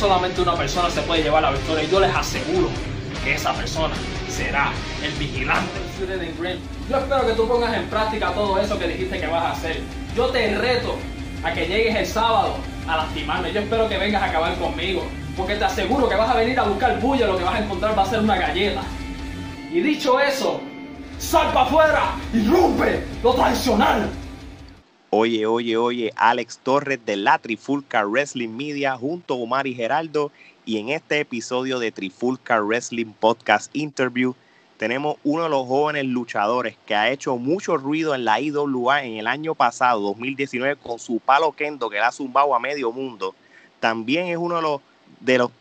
solamente una persona se puede llevar la victoria y yo les aseguro que esa persona será el vigilante. Yo espero que tú pongas en práctica todo eso que dijiste que vas a hacer. Yo te reto a que llegues el sábado a lastimarme. Yo espero que vengas a acabar conmigo. Porque te aseguro que vas a venir a buscar bulla, lo que vas a encontrar va a ser una galleta. Y dicho eso, sal para afuera y rompe lo tradicional. Oye, oye, oye, Alex Torres de la Trifulca Wrestling Media junto a Omar y Geraldo. Y en este episodio de Trifulca Wrestling Podcast Interview tenemos uno de los jóvenes luchadores que ha hecho mucho ruido en la IWA en el año pasado, 2019, con su palo kendo que le ha zumbado a medio mundo. También es uno de los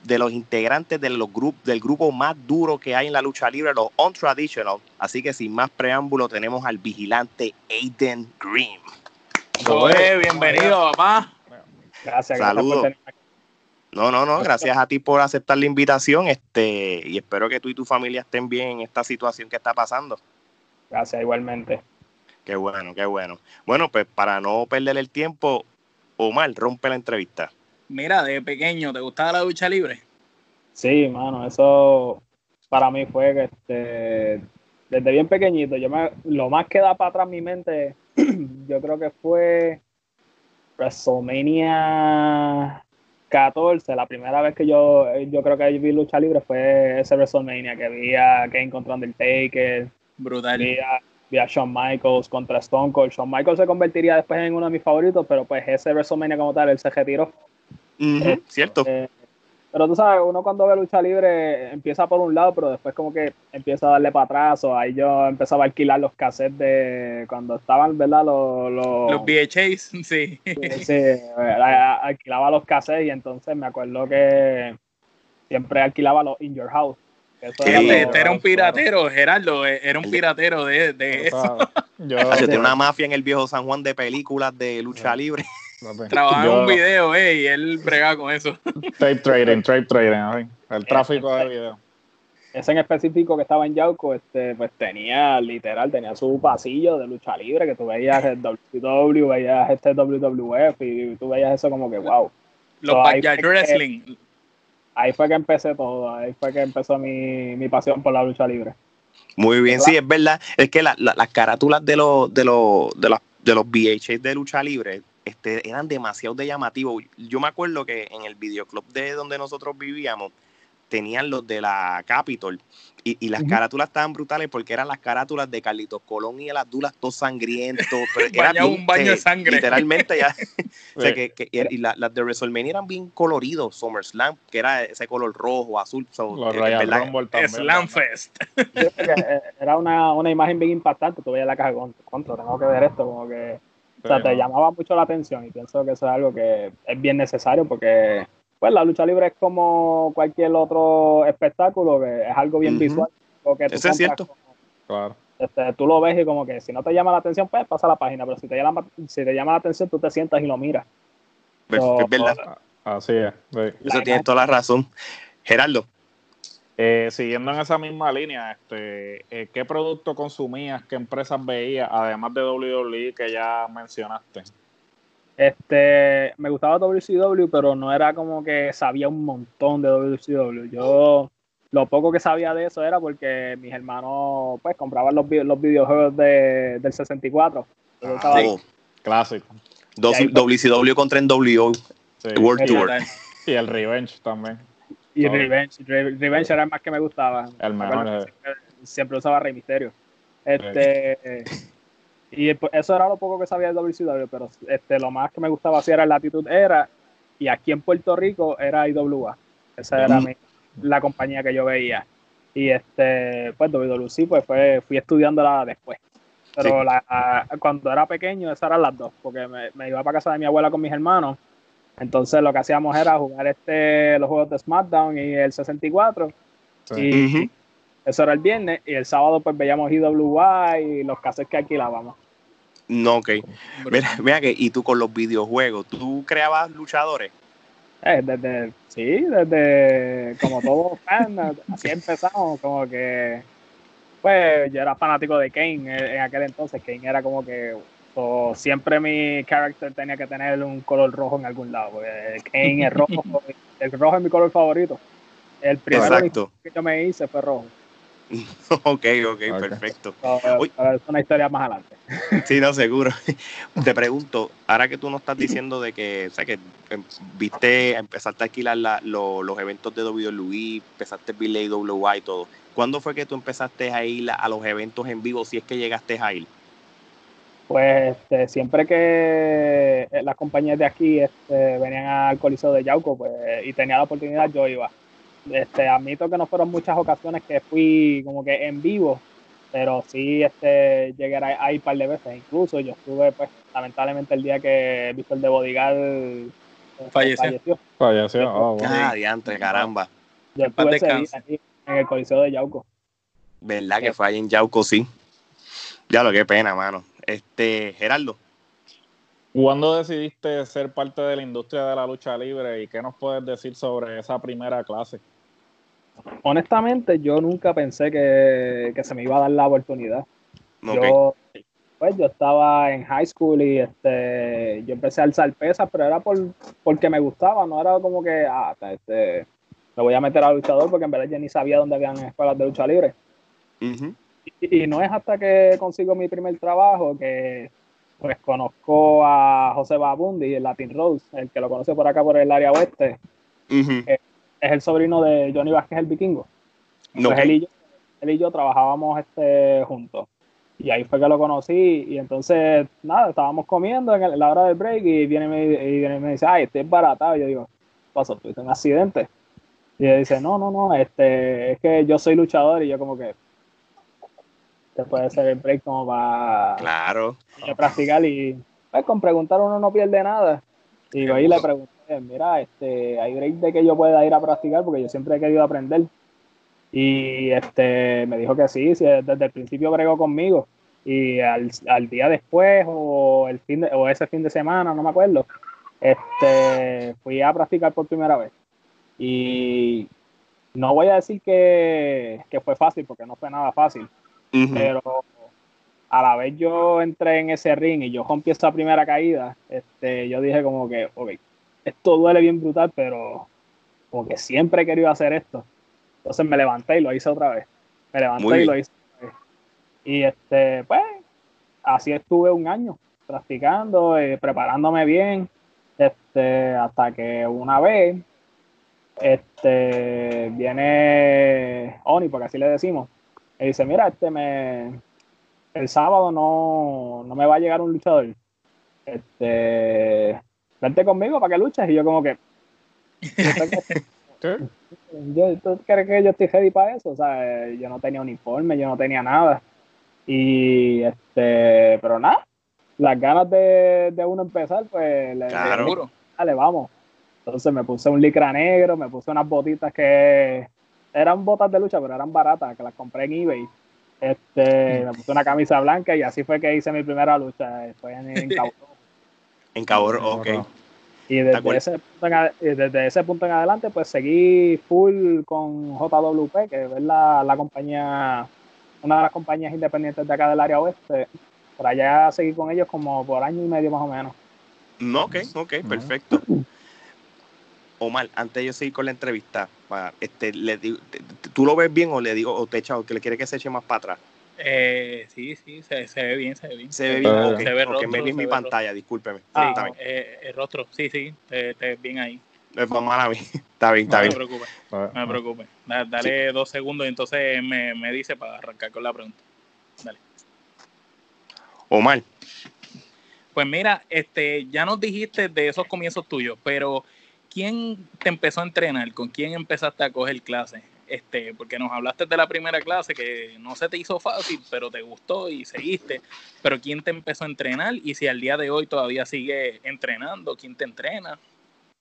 de los, integrantes del grupo más duro que hay en la lucha libre, los Untraditional. Así que sin más preámbulo tenemos al vigilante Aiden Green. Oye, bienvenido, papá. Gracias, Saludos. No, no, no, gracias a ti por aceptar la invitación este, y espero que tú y tu familia estén bien en esta situación que está pasando. Gracias, igualmente. Qué bueno, qué bueno. Bueno, pues para no perder el tiempo, Omar, rompe la entrevista. Mira, de pequeño, ¿te gustaba la lucha libre? Sí, mano, eso para mí fue que este, desde bien pequeñito, yo me, lo más que da para atrás mi mente yo creo que fue WrestleMania 14, la primera vez que yo, yo creo que vi lucha libre fue ese WrestleMania que vi a Kane contra Undertaker. Brutal. Vi a, Shawn Michaels contra Stone Cold. Shawn Michaels se convertiría después en uno de mis favoritos, pero pues ese WrestleMania como tal, él se retiró. cierto. Eh, pero tú sabes, uno cuando ve lucha libre empieza por un lado, pero después como que empieza a darle para atrás. O ahí yo empezaba a alquilar los cassettes de cuando estaban, ¿verdad? Los, los, los VHAs, sí. Sí, alquilaba los cassettes y entonces me acuerdo que siempre alquilaba los In Your House. este era un piratero, Gerardo, eh, era un piratero de, de eso. Yo, tenía una mafia en el viejo San Juan de películas de lucha libre. Trabajaba en un video, eh, y él bregaba con eso. Tape trading, tape trading, el tráfico de video. Ese en específico que estaba en Yauco, este, pues tenía, literal, tenía su pasillo de lucha libre, que tú veías el WW, veías este WWF, y tú veías eso como que, wow. Los so, wrestling. ahí fue que empecé todo, ahí fue que empezó mi, mi pasión por la lucha libre. Muy bien, sí, es verdad. Es que las carátulas de los, de los, de los, de los VHS de lucha libre este, eran demasiado de llamativos. Yo me acuerdo que en el videoclub de donde nosotros vivíamos, tenían los de la Capitol y, las carátulas estaban brutales porque eran las carátulas de Carlitos Colón y el Abdullah todo sangriento. era un baño de sangre. Literalmente ya. o sea, que, y las de WrestleMania eran bien coloridos. SummerSlam, que era ese color rojo, azul. los eh, Slamfest. era una, una, imagen bien impactante. Tú veías la caja contra, tengo que ver esto, como que o sea, te llamaba mucho la atención y pienso que eso es algo que es bien necesario porque pues la lucha libre es como cualquier otro espectáculo, que es algo bien visual. Eso es cierto. claro. Este, tú lo ves y como que si no te llama la atención, pues pasa la página, pero si te llama, si te llama la atención, tú te sientas y lo miras. Pues, es verdad. Así es. Eso tiene toda la razón. Gerardo, eh, siguiendo en esa misma línea, este, eh, ¿qué producto consumías? ¿Qué empresas veías? Además de WWE que ya mencionaste. Este, me gustaba WCW, pero no era como que sabía un montón de WCW. Yo lo poco que sabía de eso era porque mis hermanos pues compraban los, los videojuegos de, del 64. Ah, clásico. WCW contra NWO. World Tour. Y el Revenge también. Y Revenge, Revenge era el más que me gustaba. El mejor. Siempre, usaba Rey Misterio. Este, y eso era lo poco que sabía de WCW, pero este, lo más que me gustaba hacer era Latitud Era, y aquí en Puerto Rico era IWA. Esa era la compañía que yo veía. Y este, pues WWC, pues fue, fui estudiándola después. Pero cuando era pequeño, esas eran las dos, porque me, me iba para casa de mi abuela con mis hermanos entonces lo que hacíamos era jugar este los juegos de SmackDown y el 64. Y eso era el viernes. Y el sábado pues veíamos IWA y los casos que alquilábamos. No, ok. Mira, mira que, y tú con los videojuegos, ¿tú creabas luchadores? Eh, desde, sí, desde como todo fan, así empezamos, como que, pues yo era fanático de Kane en aquel entonces, Kane era como que So, siempre mi character tenía que tener un color rojo en algún lado. Porque Kane es rojo, el rojo es mi color favorito. El primero Exacto. que yo me hice fue rojo. ok, ok, perfecto. So, es una historia más adelante. Sí, no, seguro. Te pregunto, ahora que tú nos estás diciendo de que, o sea, que em, viste, empezaste a alquilar la- lo- los eventos de WWE, empezaste a ver la IWA y todo, ¿cuándo fue que tú empezaste a ir a los eventos en vivo, si es que llegaste a ir? Pues este, siempre que eh, las compañías de aquí este, venían al Coliseo de Yauco pues, y tenía la oportunidad, yo iba. Este, admito que no fueron muchas ocasiones que fui como que en vivo, pero sí este, llegué a a ir un par de veces. Incluso yo estuve, pues, lamentablemente el día que Víctor de Bodigal eh, Falleció. Falleció. Oh, wow. Ah, diantre, caramba. Yo En paz estuve ese día descanse. ahí en el Coliseo de Yauco. ¿Verdad que fue ahí en Yauco, sí? Ya lo que pena, mano. Este, Gerardo, ¿Cuándo decidiste ser parte de la industria de la lucha libre y qué nos puedes decir sobre esa primera clase? Honestamente, yo nunca pensé que, que se me iba a dar la oportunidad. Yo, pues, yo estaba en high school y este, yo empecé a alzar pesas, pero era por, porque me gustaba, no era como que, ah, este, me voy a meter a luchador porque en verdad yo ni sabía dónde habían escuelas de lucha libre. Ujú. Y, y no es hasta que consigo mi primer trabajo que pues conozco a José Babundi, el Latin Rose, el que lo conoce por acá por el área oeste, Ujú. es el sobrino de Johnny Vázquez el Vikingo. No, Pues él y yo, él y yo trabajábamos este, juntos. Y ahí fue que lo conocí. Y entonces, nada, estábamos comiendo en, el- en la hora del break y viene, y me, y viene y me dice, ay, estoy baratado. Y yo digo, ¿qué pasó? ¿Tuviste un accidente? Y él dice, no, no, no, este, es que yo soy luchador. Y yo como que, te puede ser el break como para Claro. para practicar. Y pues con preguntar uno no pierde nada. Y yo ahí le pregunté, mira, este, hay break de que yo pueda ir a practicar porque yo siempre he querido aprender. Y este me dijo que sí, sí, desde el principio bregó conmigo. Y al, al día después, o el fin de- o ese fin de semana, no me acuerdo, este fui a practicar por primera vez. Y no voy a decir que, que fue fácil, porque no fue nada fácil Pero a la vez yo entré en ese ring y yo rompí esa primera caída, este, yo dije como que, ok, esto duele bien brutal, pero como que siempre he querido hacer esto. Entonces me levanté y lo hice otra vez. Me levanté Muy y lo hice otra vez. Y este, pues, así estuve un año practicando, eh, preparándome bien, este, hasta que una vez, este, viene Oni, porque así le decimos, y dice, mira, este me el sábado no, no me va a llegar un luchador. Este vente conmigo para que luches. Y yo como que yo, ¿tú crees que yo estoy ready para eso? O sea, yo no tenía uniforme, yo no tenía nada. Y este, pero nada, las ganas de, de uno empezar, pues le, Claro. le- Seguro. dale, vamos. Entonces me puse un licra negro, me puse unas botitas que eran botas de lucha, pero eran baratas, que las compré en eBay. Este, me puse una camisa blanca y así fue que hice mi primera lucha. Fue en, en Cabo Rojo. En Cabo Rojo, ok. Y ¿De desde ese, punto en, desde ese punto en adelante, pues seguí full con JWP, que es la, la compañía, una de las compañías independientes de acá del área oeste. Por allá seguí con ellos como por año y medio más o menos. No, ok, ok, perfecto. Omar, antes de yo seguir con la entrevista, para, este, le digo, te- te- ¿tú lo ves bien o le digo, o te echa, o que le quiere que se eche más para atrás? Eh, sí, sí, se, se ve bien, se ve bien. Se ve bien, Ah, ok, se ve rostro, me vi en se mi pantalla, discúlpeme. Sí, está bien, eh, el rostro, sí, sí, te, te ves bien ahí. es mala a mí. Está bien, está no bien. te preocupes, no te preocupes. Da- Dale dos segundos y entonces me, me dice para arrancar con la pregunta. Omar, Pues mira, este, ya nos dijiste de esos comienzos tuyos, pero ¿quién te empezó a entrenar? ¿Con quién empezaste a coger clases? Este, porque nos hablaste de la primera clase que no se te hizo fácil, pero te gustó y seguiste. Pero ¿quién te empezó a entrenar? Y si al día de hoy todavía sigue entrenando, ¿quién te entrena?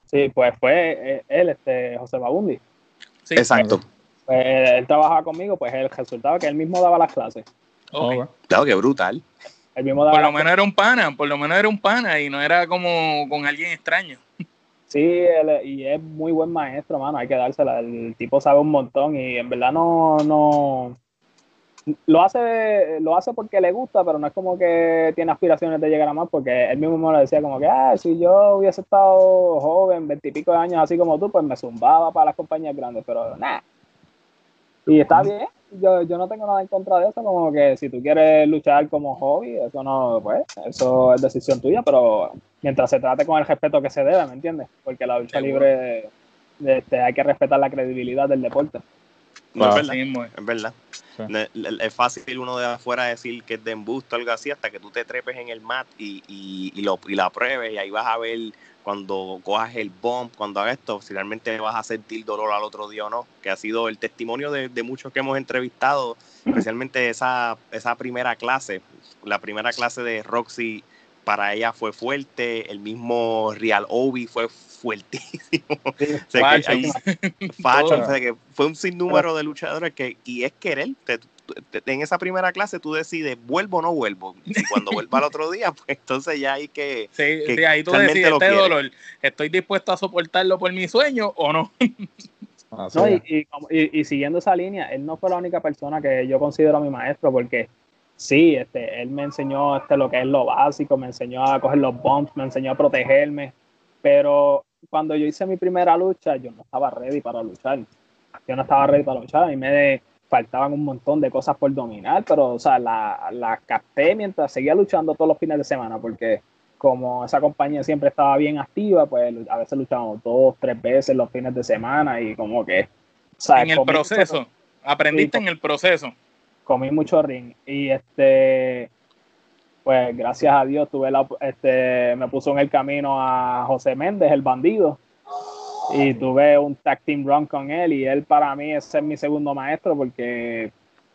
Sí, pues fue eh, él, este, José Babundi. Sí, exacto. Pues, él, él trabajaba conmigo, pues el resultado que él mismo daba las clases. Ok. Claro que brutal. Él mismo daba Por lo menos era un pana, por lo menos era un pana y no era como con alguien extraño. Sí, él- y es muy buen maestro, mano, hay que dársela. El tipo sabe un montón y en verdad no, no, lo hace, lo hace porque le gusta, pero no es como que tiene aspiraciones de llegar a más, porque él mismo me lo decía como que, ah, si yo hubiese estado joven, veintipico de años así como tú, pues me zumbaba para las compañías grandes, pero nada. Y está bien, yo, yo no tengo nada en contra de eso, como que si tú quieres luchar como hobby, eso no, pues, eso es decisión tuya, pero mientras se trate con el respeto que se debe, ¿me entiendes? Porque la lucha libre, este, hay que respetar la credibilidad del deporte. No, es verdad. Es verdad. Es fácil uno de afuera decir que es de embusto o algo así hasta que tú te trepes en el mat y, y, y, lo, y la pruebes y ahí vas a ver cuando cojas el bomb, cuando hagas esto, si realmente vas a sentir dolor al otro día o no, que ha sido el testimonio de, de muchos que hemos entrevistado, especialmente esa, esa primera clase, la primera clase de Roxy para ella fue fuerte, el mismo Real Obi fue fuertísimo. fue un sinnúmero de luchadores que, y es querer, en esa primera clase tú decides, vuelvo o no vuelvo. Y cuando vuelva al otro día, pues entonces ya hay que. Sí, ahí tú decides este dolor, ¿estoy dispuesto a soportarlo por mi sueño o no? y, siguiendo esa línea, él no fue la única persona que yo considero mi maestro, porque sí, este, él me enseñó este, lo que es lo básico, me enseñó a coger los bumps, me enseñó a protegerme, pero cuando yo hice mi primera lucha, yo no estaba ready para luchar. Yo no estaba ready para luchar, a mí me faltaban un montón de cosas por dominar, pero, o sea, la, la capté mientras seguía luchando todos los fines de semana, porque como esa compañía siempre estaba bien activa, pues a veces luchábamos dos, tres veces los fines de semana y como que... en el proceso, aprendiste en el proceso comí mucho ring y este pues gracias a Dios tuve la este me puso en el camino a José Méndez el bandido y tuve un tag team run con él y él para mí es mi segundo maestro porque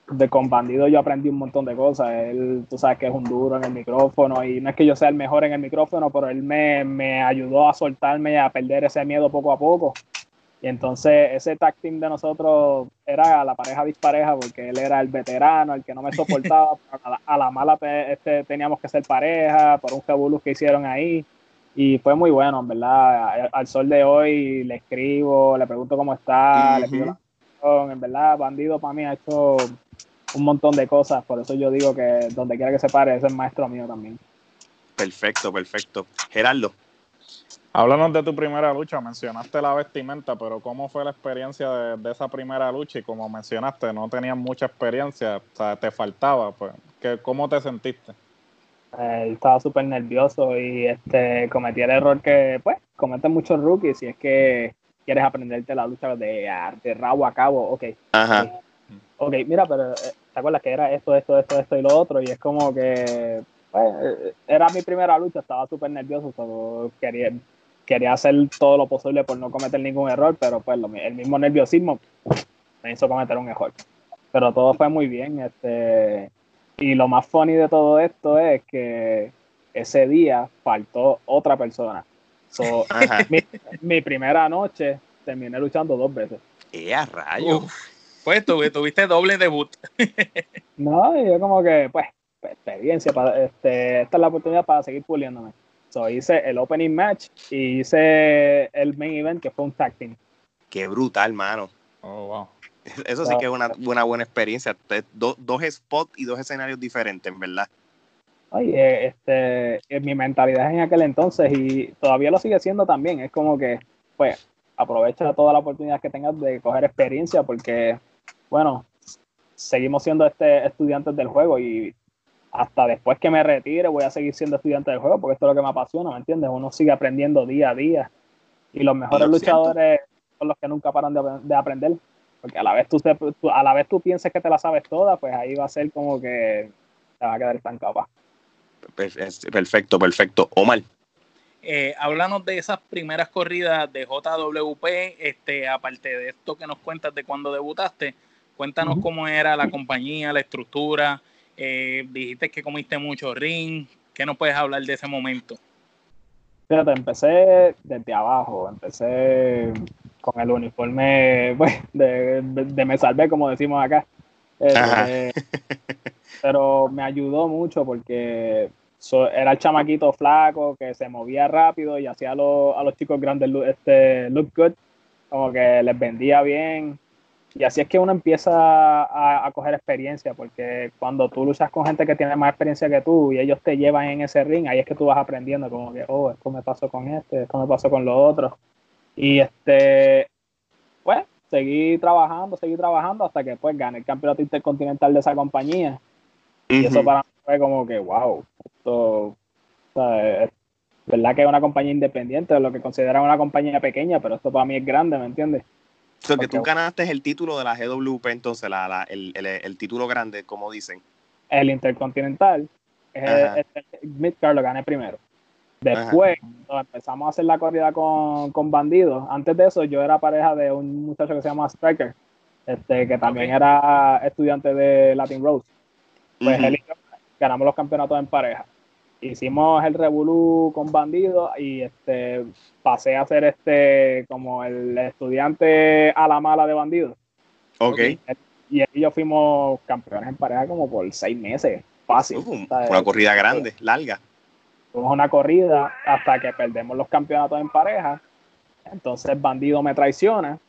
de con bandido yo aprendí un montón de cosas. Él tú sabes que es un duro en el micrófono y no es que yo sea el mejor en el micrófono pero él me, me ayudó a soltarme y a perder ese miedo poco a poco y entonces ese tag team de nosotros era la pareja dispareja porque él era el veterano, el que no me soportaba. a, la, mala este, teníamos que ser pareja por un jabulus que hicieron ahí. Y fue muy bueno, en verdad. Al sol de hoy le escribo, le pregunto cómo está, le pido la En verdad, Bandido para mí ha hecho un montón de cosas. Por eso yo digo que donde quiera que se pare, es el maestro mío también. Perfecto, perfecto. Gerardo. Háblanos de tu primera lucha, mencionaste la vestimenta, pero ¿cómo fue la experiencia de, esa primera lucha? Y como mencionaste, no tenías mucha experiencia, o sea, te faltaba, pues, ¿cómo te sentiste? Eh, estaba súper nervioso y este cometí el error que, pues, cometen muchos rookies y es que quieres aprenderte la lucha de, de rabo a cabo, ok. Ajá. Ok, mira, pero eh, ¿te acuerdas que era esto, esto, esto, esto y lo otro? Y es como que, pues, eh, era mi primera lucha, estaba súper nervioso, solo quería quería hacer todo lo posible por no cometer ningún error, pero pues el mismo nerviosismo me hizo cometer un error. Pero todo fue muy bien. Este, y lo más funny de todo esto es que ese día faltó otra persona. mi, primera noche terminé luchando dos veces. ¡Eh, a rayo! pues tuviste doble debut. no, y yo como que, pues, experiencia, para, este, esta es la oportunidad para seguir puliéndome. So, hice el opening match y hice el main event que fue un tag team. Qué brutal, mano. Oh, wow. Eso sí que es una, buena experiencia. dos spots y dos escenarios diferentes, ¿verdad? Oye, este, mi mentalidad en aquel entonces y todavía lo sigue siendo también. Es como que, pues, aprovecha toda la oportunidad que tengas de coger experiencia porque, bueno, seguimos siendo este estudiantes del juego y hasta después que me retire voy a seguir siendo estudiante del juego porque esto es lo que me apasiona, ¿me entiendes? Uno sigue aprendiendo día a día y los mejores luchadores son los que nunca paran de, aprender porque a la vez tú, a la vez tú piensas que te la sabes toda, pues ahí va a ser como que te va a quedar estancado. Perfecto, perfecto. Omar. Eh, háblanos de esas primeras corridas de JWP, este, aparte de esto que nos cuentas de cuando debutaste, cuéntanos cómo era la compañía, la estructura, eh, dijiste que comiste mucho ring. ¿Qué nos puedes hablar de ese momento? Fíjate, empecé desde abajo. Empecé con el uniforme pues, de, me salvé, como decimos acá. Este, pero me ayudó mucho porque era el chamaquito flaco que se movía rápido y hacía a, los, a los chicos grandes este, look good. Como que les vendía bien Y así es que uno empieza a, a, coger experiencia, porque cuando tú luchas con gente que tiene más experiencia que tú y ellos te llevan en ese ring, ahí es que tú vas aprendiendo, como que, oh, esto me pasó con este, esto me pasó con lo otro. Y este, pues, seguí trabajando, seguí trabajando hasta que pues gané el campeonato intercontinental de esa compañía. Y eso para mí fue como que, wow, esto, es verdad que es una compañía independiente, lo que consideran una compañía pequeña, pero esto para mí es grande, ¿me entiendes? So que tú ganaste el título de la GWP, entonces, la, la, el, el, el, título grande, como dicen. El Intercontinental, el, Midcard lo gané primero. Después, empezamos a hacer la corrida con, con bandidos, antes de eso yo era pareja de un muchacho que se llama Striker, este, que también era estudiante de Latin Rose. Pues él y yo ganamos los campeonatos en pareja hicimos el Revolú con bandidos y este pasé a ser este como el estudiante a la mala de bandidos. Ok. Y, y yo fuimos campeones en pareja como por seis meses. Fácil. Uh, una corrida grande, larga. Fuimos una corrida hasta que perdemos los campeonatos en pareja. Entonces Bandido me traiciona.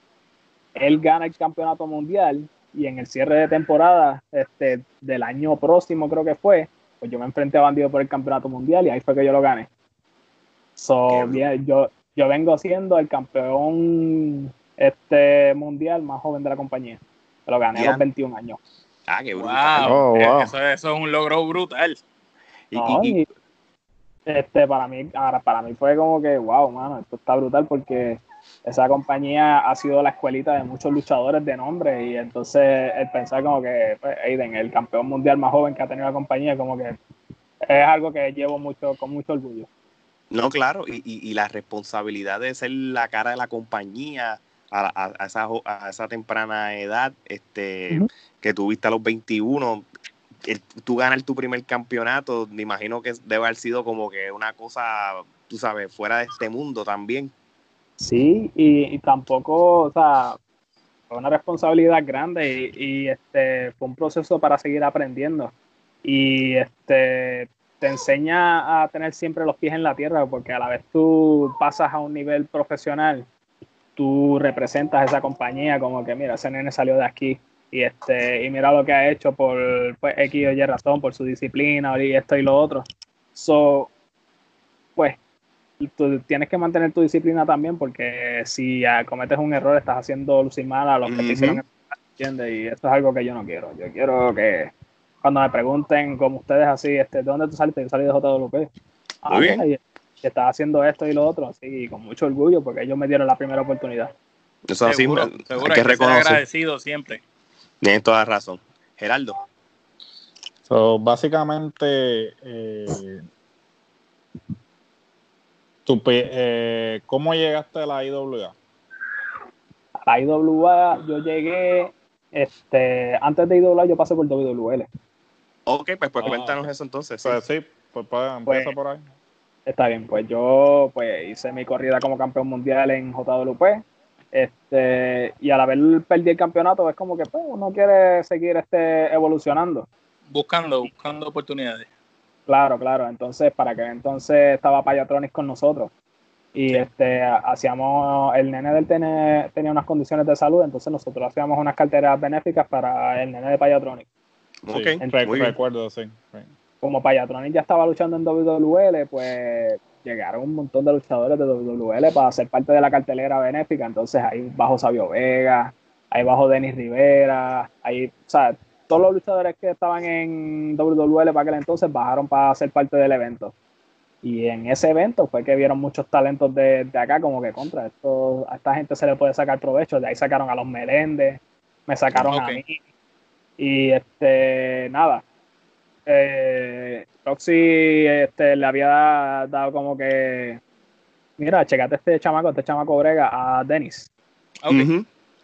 Él gana el campeonato mundial y en el cierre de temporada este, del año próximo creo que fue, pues yo me enfrenté a Bandido por el campeonato mundial y ahí fue que yo lo gané. So, yo, yo vengo siendo el campeón este mundial más joven de la compañía. Lo gané a los 21 años. Ah, qué brutal. Oh, eso, eso, es un logro brutal. Y, este, para mí, ahora, para mí fue como que, wow, mano, esto está brutal porque esa compañía ha sido la escuelita de muchos luchadores de nombre y entonces el pensar como que pues, Aiden, el campeón mundial más joven que ha tenido la compañía, como que es algo que llevo mucho con mucho orgullo. No, claro, y, y, la responsabilidad de ser la cara de la compañía a, a, esa, a esa, temprana edad, este, que tuviste a los 21, tú ganas tu primer campeonato, me imagino que debe haber sido como que una cosa, tú sabes, fuera de este mundo también. Sí, y, tampoco, o sea, fue una responsabilidad grande y, este fue un proceso para seguir aprendiendo. Y este te enseña a tener siempre los pies en la tierra, porque a la vez tú pasas a un nivel profesional, tú representas esa compañía como que, mira, ese nene salió de aquí y este y mira lo que ha hecho por pues, X o Y razón, por su disciplina y esto y lo otro. So, pues tú tienes que mantener tu disciplina también porque si cometes un error estás haciendo lucir mal a los que te hicieron ¿entiendes? Y esto es algo que yo no quiero. Yo quiero que cuando me pregunten como ustedes así, este, ¿de dónde tú saliste? Yo salí de JWP. Ah, bien. Y, estás haciendo esto y lo otro, así, con mucho orgullo porque ellos me dieron la primera oportunidad. Eso seguro, así, seguro hay que, reconocer. agradecido siempre. Tienes toda razón. Geraldo. So, básicamente, eh, ¿Tú, eh, ¿Cómo llegaste a la IWA? A la IWA yo llegué, este, antes de IWA yo pasé por WWL. Ok, pues, pues cuéntanos eso entonces. Pues sí, pues, pues, empieza por ahí. Está bien, pues yo pues hice mi corrida como campeón mundial en JWP. Este, y al haber perdido el campeonato es como que pues, uno quiere seguir este, evolucionando. Buscando, buscando oportunidades. Claro, claro. Entonces, para que entonces estaba Payatronics con nosotros. Y este hacíamos, el nene del TN tenía unas condiciones de salud, entonces nosotros hacíamos unas carteras benéficas para el nene de Payatronics. Sí, recuerdo, sí. Como Payatronics ya estaba luchando en WWL, pues llegaron un montón de luchadores de WWL para ser parte de la cartelera benéfica. Entonces ahí bajo Sabio Vega, ahí bajo Denis Rivera, ahí, o sea, todos los luchadores que estaban en WWL para aquel entonces bajaron para ser parte del evento. Y en ese evento fue que vieron muchos talentos de, acá, como que contra esto, a esta gente se le puede sacar provecho. De ahí sacaron a los Meléndez, me sacaron a mí. Y este, nada. Eh, Roxy este, le había dado como que, mira, checate este chamaco, este chamaco brega a Dennis.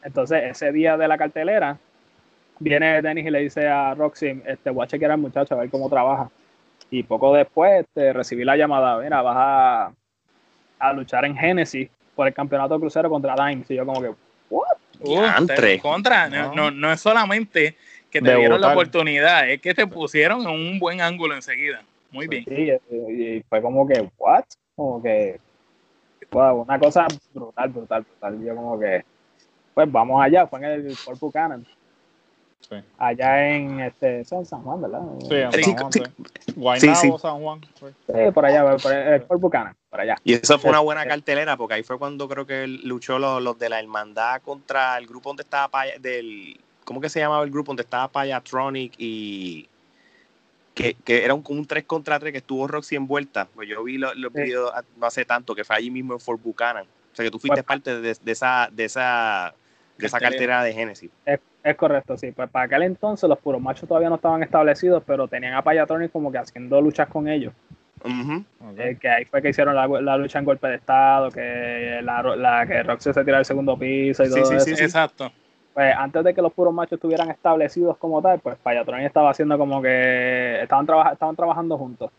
Entonces, ese día de la cartelera, viene Dennis y le dice a Roxy, este, voy a chequear al muchacho a ver cómo trabaja. Y poco después este, recibí la llamada, mira, vas a, a luchar en Genesis por el campeonato crucero contra Dimes. Y yo como que, ¿what? contra, no. No, es solamente que te dieron la oportunidad, es que te pusieron en un buen ángulo enseguida. Muy bien. Sí, y fue como que, ¿what? Como que, wow, una cosa brutal, brutal, brutal. Yo como que, Pues vamos allá, fue en el Fort Buchanan. Sí. Allá en este, eso en San Juan, ¿verdad? Sí, en San Juan, sí. sí. Guaynabo, Sí, sí. San Juan. sí. Sí, por allá, por el Fort Buchanan, por allá. Y eso fue una buena cartelera porque ahí fue cuando creo que luchó los, los de la hermandad contra el grupo donde estaba Paya- del ¿cómo que se llamaba el grupo donde estaba Payatronic y que, que era un, un 3 contra 3 que estuvo Roxy envuelta? Pues yo vi los, los Sí. videos no hace tanto que fue allí mismo en Fort Buchanan. O sea que tú fuiste Pues- parte de, de esa de esa de esa Cartelera. cartera de Genesis. Es correcto, sí. Pues para aquel entonces los puros machos todavía no estaban establecidos, pero tenían a Payatronic como que haciendo luchas con ellos. Eh, que ahí fue que hicieron la, la lucha en golpe de estado, que la, la que Roxy se tira al segundo piso y Sí, todo sí, eso. sí, sí. Exacto. Pues antes de que los puros machos estuvieran establecidos como tal, pues Payatronic estaba haciendo como que estaban, trabaja- estaban trabajando juntos.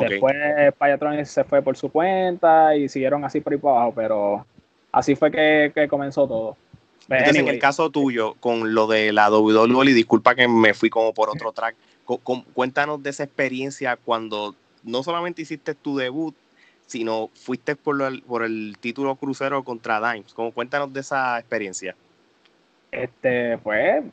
Después Payatronic se fue por su cuenta y siguieron así por ahí para abajo, pero así fue que, que comenzó todo. En el caso tuyo, con lo de la WWE, disculpa que me fui como por otro track, cu- cu- cuéntanos de esa experiencia cuando no solamente hiciste tu debut, sino fuiste por, el, por el título crucero contra Dimes. Como cuéntanos de esa experiencia. este, pues,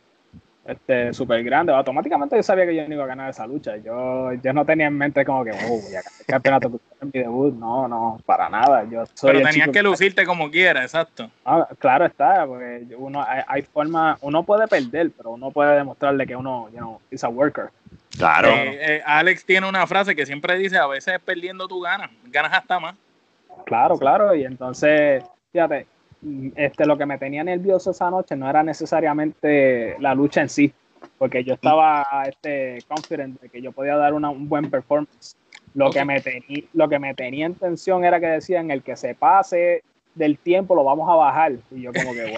este, súper grande. Automáticamente yo sabía que yo no iba a ganar esa lucha. Yo, yo no tenía en mente como que, oh, voy a ganar el campeonato en mi debut. No, no, para nada. Yo soy Pero tenías que lucirte como quiera, exacto. Ah, claro está, porque uno, hay, hay forma, uno puede perder, pero uno puede demostrarle que uno, you know, is a worker. Claro. Eh, eh, Alex tiene una frase que siempre dice, a veces perdiendo tú ganas, ganas hasta más. Claro, claro, y entonces, fíjate, este, lo que me tenía nervioso esa noche no era necesariamente la lucha en sí, porque yo estaba este, confident de que yo podía dar una, un buen performance. Lo, que me tení- lo que me tenía en tensión era que decían, el que se pase del tiempo lo vamos a bajar. Y yo como que,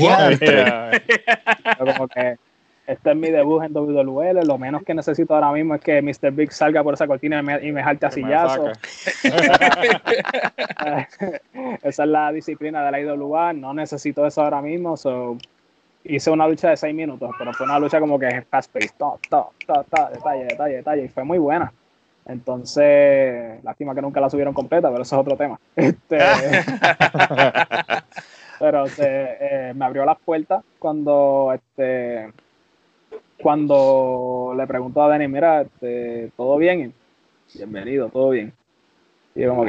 bueno, yo como que este es mi debut en WWE, lo menos que necesito ahora mismo es que Mr. Big salga por esa cortina y me, y me jalte a sillazo. Esa es la disciplina de la IWA, no necesito eso ahora mismo. So, hice una lucha de seis minutos, pero fue una lucha como que fast paced, ta, ta, ta, ta, detalle, detalle, detalle, y fue muy buena. Entonces, lástima que nunca la subieron completa, pero eso es otro tema. Este, pero se, eh, me abrió las puertas cuando este cuando le preguntó a Denny, mira, este, todo bien, bienvenido, todo bien. Y yo como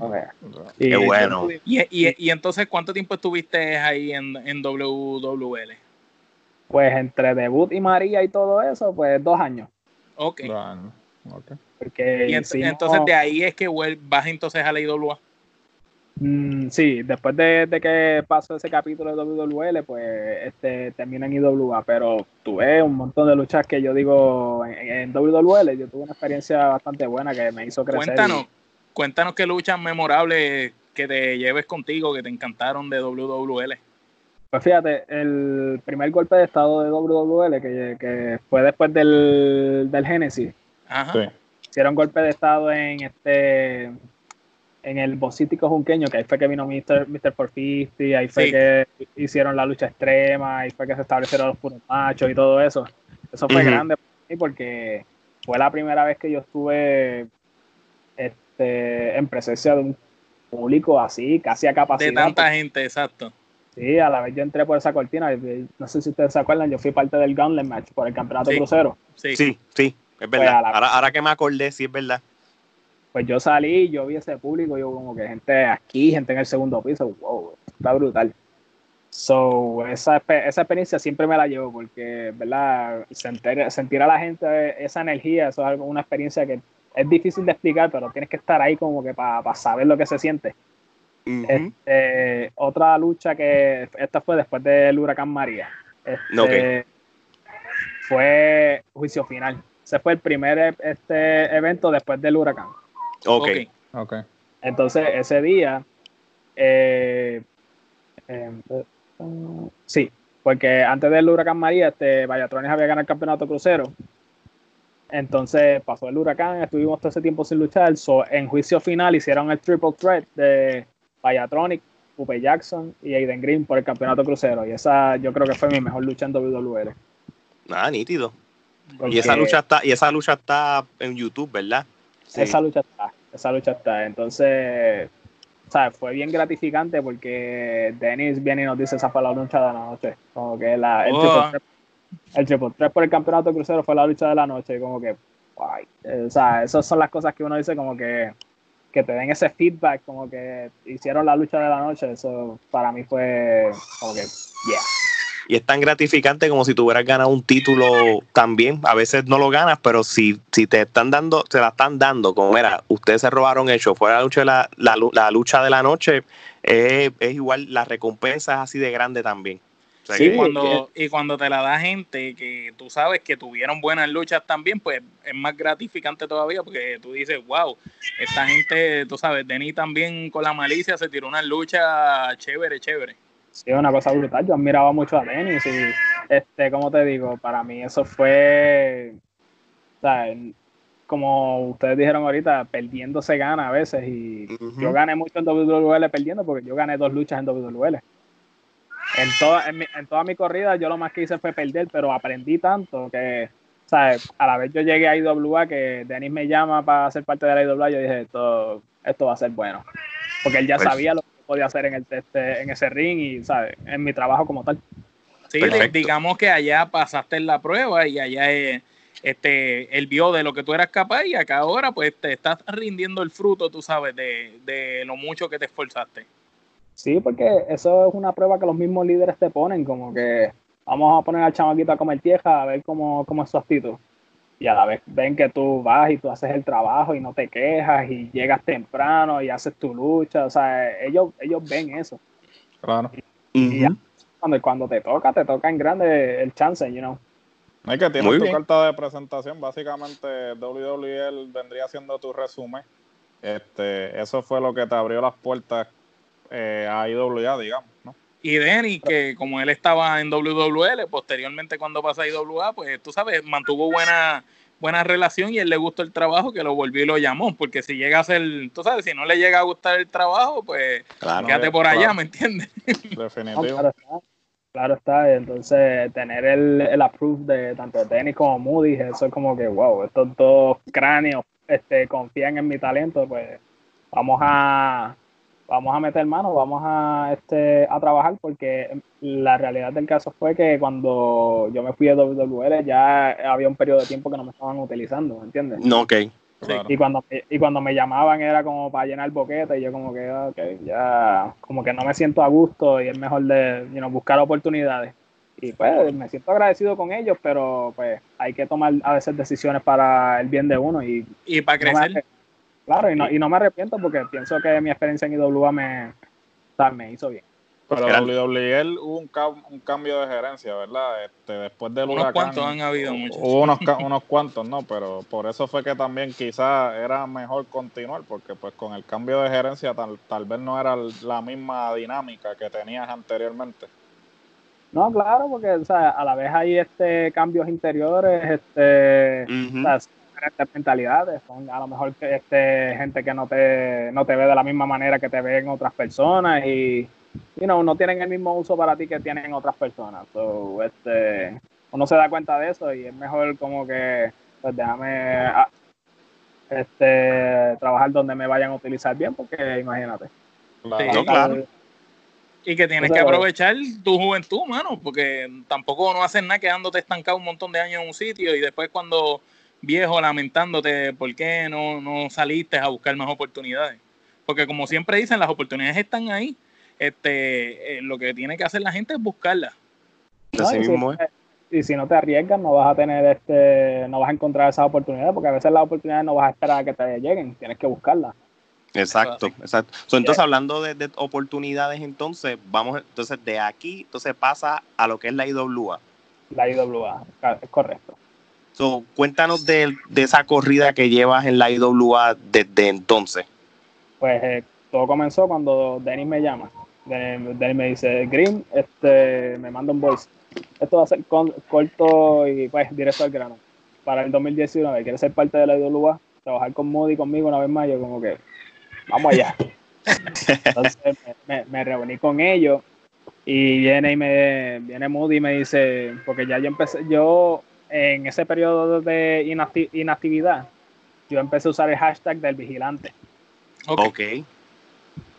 Ah. Qué Y- bueno. Y, y, y entonces, ¿cuánto tiempo estuviste ahí en, en WWL? Pues entre debut y María y todo eso, pues dos años. Ok. Bueno, ok. Porque Y ent- hicimos- entonces de ahí es que vas entonces a la IWA. Mm, sí, después de, de que pasó ese capítulo de WWL, pues este termina en IWA, pero tuve un montón de luchas que yo digo en, en WWL, yo tuve una experiencia bastante buena que me hizo crecer. Cuéntanos, cuéntanos qué luchas memorables que te lleves contigo, que te encantaron de WWL. Pues fíjate, el primer golpe de estado de WWL, que, que fue después del, del Genesis, Ajá. Sí. hicieron golpe de estado en este en el bocítico junqueño, que ahí fue que vino Mr. Mr. 450, ahí fue Sí. que hicieron la lucha extrema, ahí fue que se establecieron los puros machos y todo eso. Eso fue grande para mí porque fue la primera vez que yo estuve este, en presencia de un público así, casi a capacidad. De tanta gente, exacto. Sí, a la vez yo entré por esa cortina, no sé si ustedes se acuerdan, yo fui parte del Gauntlet Match por el campeonato Sí. crucero. Sí. Sí, sí, es verdad. Ahora, ahora que me acordé, sí es verdad. Pues yo salí, yo vi ese público, yo como que gente aquí, gente en el segundo piso, wow, está brutal. So, esa, esa experiencia siempre me la llevo porque, ¿verdad? Sentir, sentir a la gente esa energía, eso es algo, una experiencia que es difícil de explicar, pero tienes que estar ahí como que para saber lo que se siente. Este, otra lucha que, esta fue después del huracán María. Este, Fue juicio final. Ese fue el primer este evento después del huracán. Ok. Ok. Ok. Entonces, ese día, eh, eh, eh, sí, porque antes del huracán María, este, Vallatrones había ganado el campeonato crucero. Entonces pasó el huracán, estuvimos todo ese tiempo sin luchar. So, en juicio final hicieron el triple threat de Vallatronic, Pupe Jackson y Aiden Green por el campeonato crucero. Y esa yo creo que fue mi mejor lucha en WWE. Nada, nítido. Porque Y esa lucha está, y esa lucha está en YouTube, ¿verdad? Sí. Esa lucha está, esa lucha está. Entonces, sea, fue bien gratificante porque Dennis viene y nos dice esa fue la lucha de la noche. Como que la, el, Oh. triple threat, el triple threat por el campeonato crucero fue la lucha de la noche. Como que, guay. Eh, O sea, esas son las cosas que uno dice como que, que te den ese feedback, como que hicieron la lucha de la noche. Eso para mí fue como que, yeah. Y es tan gratificante como si tuvieras ganado un título también. A veces no lo ganas, pero si, si te están dando, se la están dando, como era, ustedes se robaron el show, fue la lucha de la, la, lu- la lucha de la noche, eh, es igual, la recompensa es así de grande también. O sea Sí, que- cuando, y cuando te la da gente que tú sabes que tuvieron buenas luchas también, pues es más gratificante todavía porque tú dices, wow, esta gente, tú sabes, Denis también con la malicia se tiró una lucha chévere, chévere. Sí, una cosa brutal. Yo admiraba mucho a Dennis y, este, como te digo, para mí eso fue, o sea, como ustedes dijeron ahorita, perdiendo se gana a veces y yo gané mucho en WWL perdiendo porque yo gané dos luchas en WWL. En toda, en, mi- en toda mi corrida yo lo más que hice fue perder, pero aprendí tanto que, ¿sabes? A la vez yo llegué a IWA que Dennis me llama para ser parte de la IWA, yo dije, esto, esto va a ser bueno. Porque él ya Pues- sabía lo que podía hacer en, el, este, en ese ring y, ¿sabes? En mi trabajo como tal. Sí, Perfecto. digamos que allá pasaste la prueba y allá eh, este, él vio de lo que tú eras capaz y acá ahora pues te estás rindiendo el fruto, tú sabes, de, de lo mucho que te esforzaste. Sí, porque eso es una prueba que los mismos líderes te ponen, como que vamos a poner al chamaquito a comer tierra a ver cómo, cómo es su actitud. Y a la vez ven que tú vas y tú haces el trabajo y no te quejas y llegas temprano y haces tu lucha. O sea, ellos, ellos ven eso. Claro. Y ya, cuando, cuando te toca, te toca en grande el chance, you know. No hay que tienes Muy tu bien. carta de presentación, básicamente WWE vendría siendo tu resumen. Este, eso fue lo que te abrió las puertas eh, a IWA, digamos, ¿no? Y Denny, que como él estaba en WWL, posteriormente cuando pasa a IWA, pues tú sabes, mantuvo buena, buena relación y él le gustó el trabajo que lo volvió y lo llamó, porque si llega a ser, tú sabes, si no le llega a gustar el trabajo, pues Claro. quédate por allá. ¿me entiendes? No, Definitivo. claro está. Claro está. Entonces, tener el, el approve de tanto Dennis como Moody, eso es como que, wow, estos dos cráneos este, confían en mi talento, pues vamos a vamos a meter mano, vamos a este a trabajar porque la realidad del caso fue que cuando yo me fui de WWL ya había un periodo de tiempo que no me estaban utilizando, ¿me entiendes? No, ok. Claro. Y cuando, y cuando me llamaban era como para llenar boquete y yo como que, ok, ya, como que no me siento a gusto y es mejor de, you know, buscar oportunidades. Y pues me siento agradecido con ellos, pero pues hay que tomar a veces decisiones para el bien de uno y Y para crecer. Claro, y no, y no me arrepiento porque pienso que mi experiencia en IWA me, me hizo bien. Pero Era- WWE hubo un, ca- un cambio de gerencia, ¿verdad? Este, después del Unos huracán. cuantos han habido muchos. Hubo unos, unos cuantos, ¿no? Pero por eso fue que también quizás era mejor continuar, porque pues con el cambio de gerencia tal, tal vez no era la misma dinámica que tenías anteriormente. No, claro, porque o sea, a la vez hay este cambios interiores, este o sea, diferentes mentalidades, son a lo mejor que, este, gente que no te, no te ve de la misma manera que te ven otras personas y you know, no tienen el mismo uso para ti que tienen otras personas. So, este, uno se da cuenta de eso y es mejor como que pues déjame ah, este, trabajar donde me vayan a utilizar bien, porque imagínate. Claro. Sí. No, claro. Y que tienes O sea, que aprovechar tu juventud, mano, porque tampoco no haces nada quedándote estancado un montón de años en un sitio y después cuando viejo lamentándote por qué no, no saliste a buscar más oportunidades. Porque como siempre dicen, las oportunidades están ahí. Este, eh, lo que tiene que hacer la gente es buscarlas. Así y, si, mismo es. y si no te arriesgas, no vas a tener este, no vas a encontrar esas oportunidades, porque a veces las oportunidades no vas a esperar a que te lleguen, tienes que buscarlas. Exacto, exacto. So, entonces, hablando de, de oportunidades, entonces, vamos, entonces de aquí, entonces pasa a lo que es la IWA. La IWA, es correcto. Cuéntanos de, esa corrida que llevas en la IWA desde entonces. Pues eh, todo comenzó cuando Denis me llama. Denis, me dice, Green, este, me manda un voice. Esto va a ser corto y pues directo al grano. Para el 2019, ¿quieres ser parte de la IWA? Trabajar con Moody conmigo una vez más. Yo como que, vamos allá. Entonces me, me- me reuní con ellos y viene y me viene Moody y me dice, porque ya yo empecé, yo en ese periodo de inacti- inactividad, yo empecé a usar el hashtag del vigilante. Ok. Ok.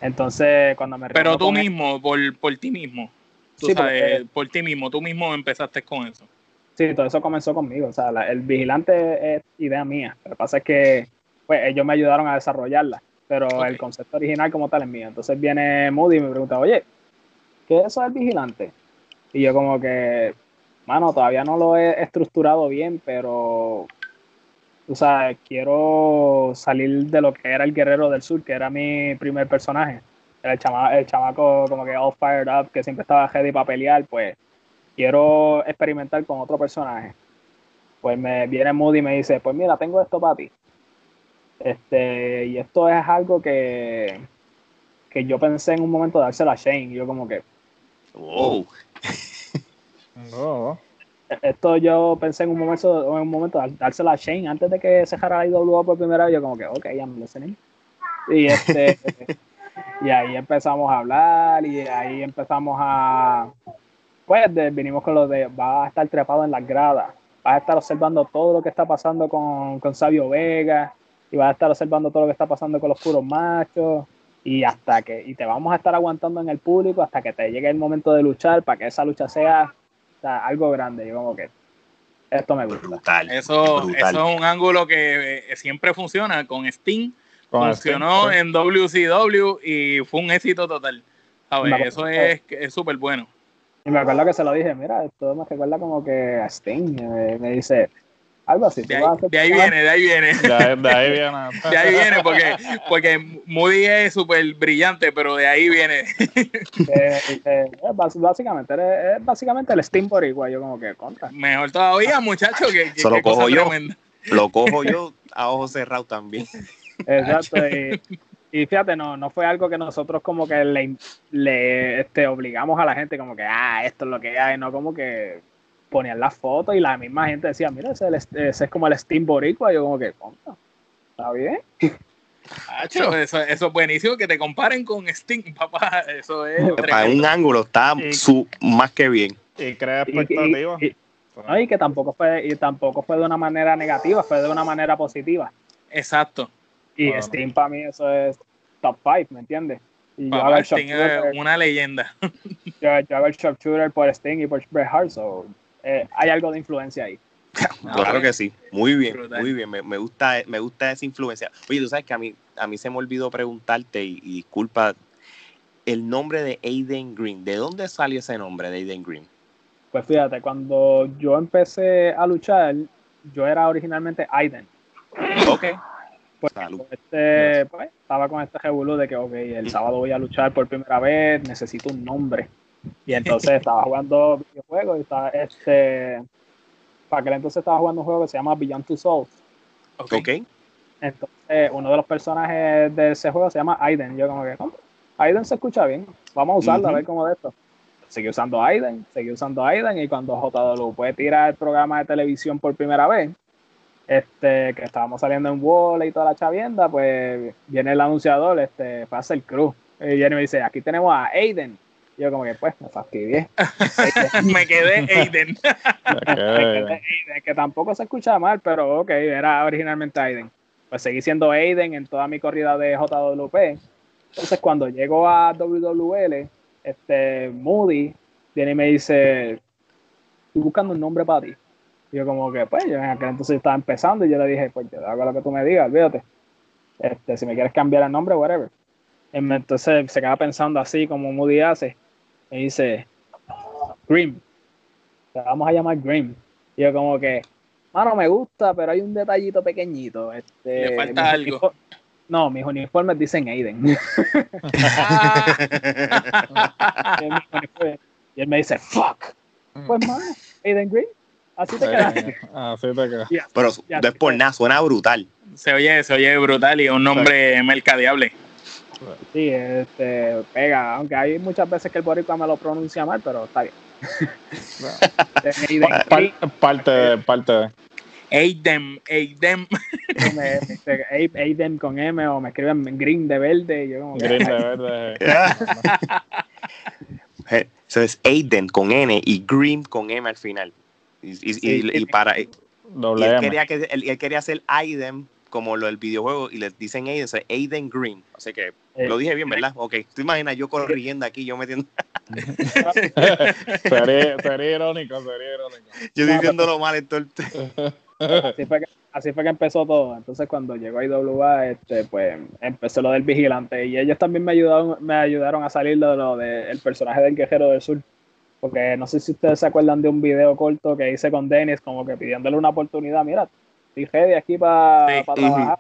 Entonces, cuando me Pero tú él- mismo, por, por ti mismo. Tú Sí, sabes, porque- por ti mismo, tú mismo empezaste con eso. Sí, todo eso comenzó conmigo. O sea, la- el vigilante es idea mía. Lo que pasa es que pues, ellos me ayudaron a desarrollarla, pero el concepto original como tal es mío. Entonces viene Moody y me pregunta, oye, ¿qué es eso del vigilante? Y yo como que, mano, todavía no lo he estructurado bien, pero, tú sabes, quiero salir de lo que era el Guerrero del Sur, que era mi primer personaje. El, chama- el chamaco como que all fired up, que siempre estaba ready para pelear, pues quiero experimentar con otro personaje. Pues me viene Moody y me dice, pues mira, tengo esto para ti. Este, y esto es algo que, que yo pensé en un momento de dárselo a Shane. Yo como que, Wow. No, esto yo pensé en un momento, en un momento de dárselo a Shane antes de que se dejara la IWA por primera vez. Yo como que, ok, I'm listening. Y este, y ahí empezamos a hablar y ahí empezamos a, pues vinimos con lo de, va a estar trepado en las gradas, vas a estar observando todo lo que está pasando con, con Sabio Vega y vas a estar observando todo lo que está pasando con los puros machos y hasta que, y te vamos a estar aguantando en el público hasta que te llegue el momento de luchar para que esa lucha sea, o sea, algo grande. Yo como que, esto me gusta. Brutal. Eso, brutal. eso es un ángulo que eh, siempre funciona con el funcionó tiempo, en WCW y fue un éxito total. A ver, Me eso acuerdo. es es súper bueno. Y me acuerdo que se lo dije, mira, esto me recuerda como que a Sting, me, me dice, algo así. De ahí, de viene, de ahí viene. De ahí, de ahí viene. De ahí viene, porque, porque Moody es súper brillante, pero de ahí viene. Eh, eh, básicamente, es, básicamente el Steam Boricua, yo como que contra. Mejor todavía, muchacho, que, lo cojo yo. tremenda. Lo cojo yo a ojos cerrados también. Exacto. y, y fíjate, no, no fue algo que nosotros como que le, le este, obligamos a la gente como que, ah, esto es lo que hay, no como que ponían las fotos y la misma gente decía, mira, ese, es el- ese es como el Steam Boricua, yo como que, contra, está bien. Eso, eso es buenísimo, que te comparen con Sting, papá. Eso es A tremendo. un ángulo está Y- su, más que bien. Y crea Y- y- expectativas. y- no, y que tampoco fue, y tampoco fue de una manera negativa, fue de una manera positiva. Exacto. Y. Steam para mí eso es top 5, ¿me entiendes? Y yo hago Papá, el Sting es una leyenda. yo, yo hago el sharpshooter por Sting y por Bret Hart, so, eh, hay algo de influencia ahí. Claro que sí. Muy bien, Brutal. muy bien. Me, me gusta, me gusta esa influencia. Oye, tú sabes que a mí, a mí se me olvidó preguntarte, y, y disculpa, el nombre de Aiden Green. ¿De dónde salió ese nombre de Aiden Green? Pues fíjate, cuando yo empecé a luchar, yo era originalmente Aiden. Ok. Pues, Salud. este, pues, estaba con este revolú de que, ok, el sábado voy a luchar por primera vez, necesito un nombre. Y entonces estaba jugando videojuegos y estaba, este, para aquel entonces estaba jugando un juego que se llama Beyond Two Souls. Ok. Ok. Entonces, uno de los personajes de ese juego se llama Aiden. Yo como que, "Oh, Aiden se escucha bien, vamos a usarlo, a ver cómo de esto. Seguí usando Aiden, seguí usando Aiden y cuando JW puede tirar el programa de televisión por primera vez, este, que estábamos saliendo en Wall y toda la chavienda, pues viene el anunciador, este, pasa el cruz. Y viene y me dice, aquí tenemos a Aiden. Yo como que, pues, me fastidié. Me quedé Aiden. Ok. Aiden, que tampoco se escucha mal, pero ok, era originalmente Aiden. Pues seguí siendo Aiden en toda mi corrida de JWP. Entonces, cuando llego a WWL, este, Moody viene y me dice, estoy buscando un nombre para ti. Y yo como que, pues, yo en aquel entonces estaba empezando y yo le dije, pues, yo hago lo que tú me digas, olvídate. Este, si me quieres cambiar el nombre, whatever. Me- Entonces se queda pensando así como Moody hace. Me dice, Grim. Te vamos a llamar Grim. Y yo como que, mano, me gusta, pero hay un detallito pequeñito. Este, Le falta mis algo. No, mis uniformes dicen Aiden. Y, él me- y él me dice, fuck. Pues, mano, Aiden Green. Así te quedaste. Eh, Así te queda. Y así- Pero no es por nada, suena brutal. se oye, se oye brutal y un nombre mercadeable. Sí, este, pega. Aunque hay muchas veces que el boricua me lo pronuncia mal, pero está bien. Aiden par- parte de, parte de. Aiden, Aiden. Aiden con M o me escriben Green de verde. Y yo como que, Green de verde. Eso es Aiden con N y Green con M al final. Y, y- y- Sí, y sí. para, y Doble él, M. quería que, él, él quería hacer Aiden como lo del videojuego y le dicen Aiden, es Aiden Green. Así que Eh, lo dije bien, ¿verdad? Ok, tú imaginas yo corriendo aquí, yo metiendo, sería, sería irónico, sería irónico. yo No, diciéndolo mal en todo el así fue, que, así fue que empezó todo. Entonces cuando llegó a IWA, este, pues empezó lo del vigilante y ellos también me ayudaron, me ayudaron a salir de lo del personaje del Guerrero del Sur. Porque no sé si ustedes se acuerdan de un video corto que hice con Dennis, como que pidiéndole una oportunidad. Mira, estoy ready aquí para Sí. trabajar.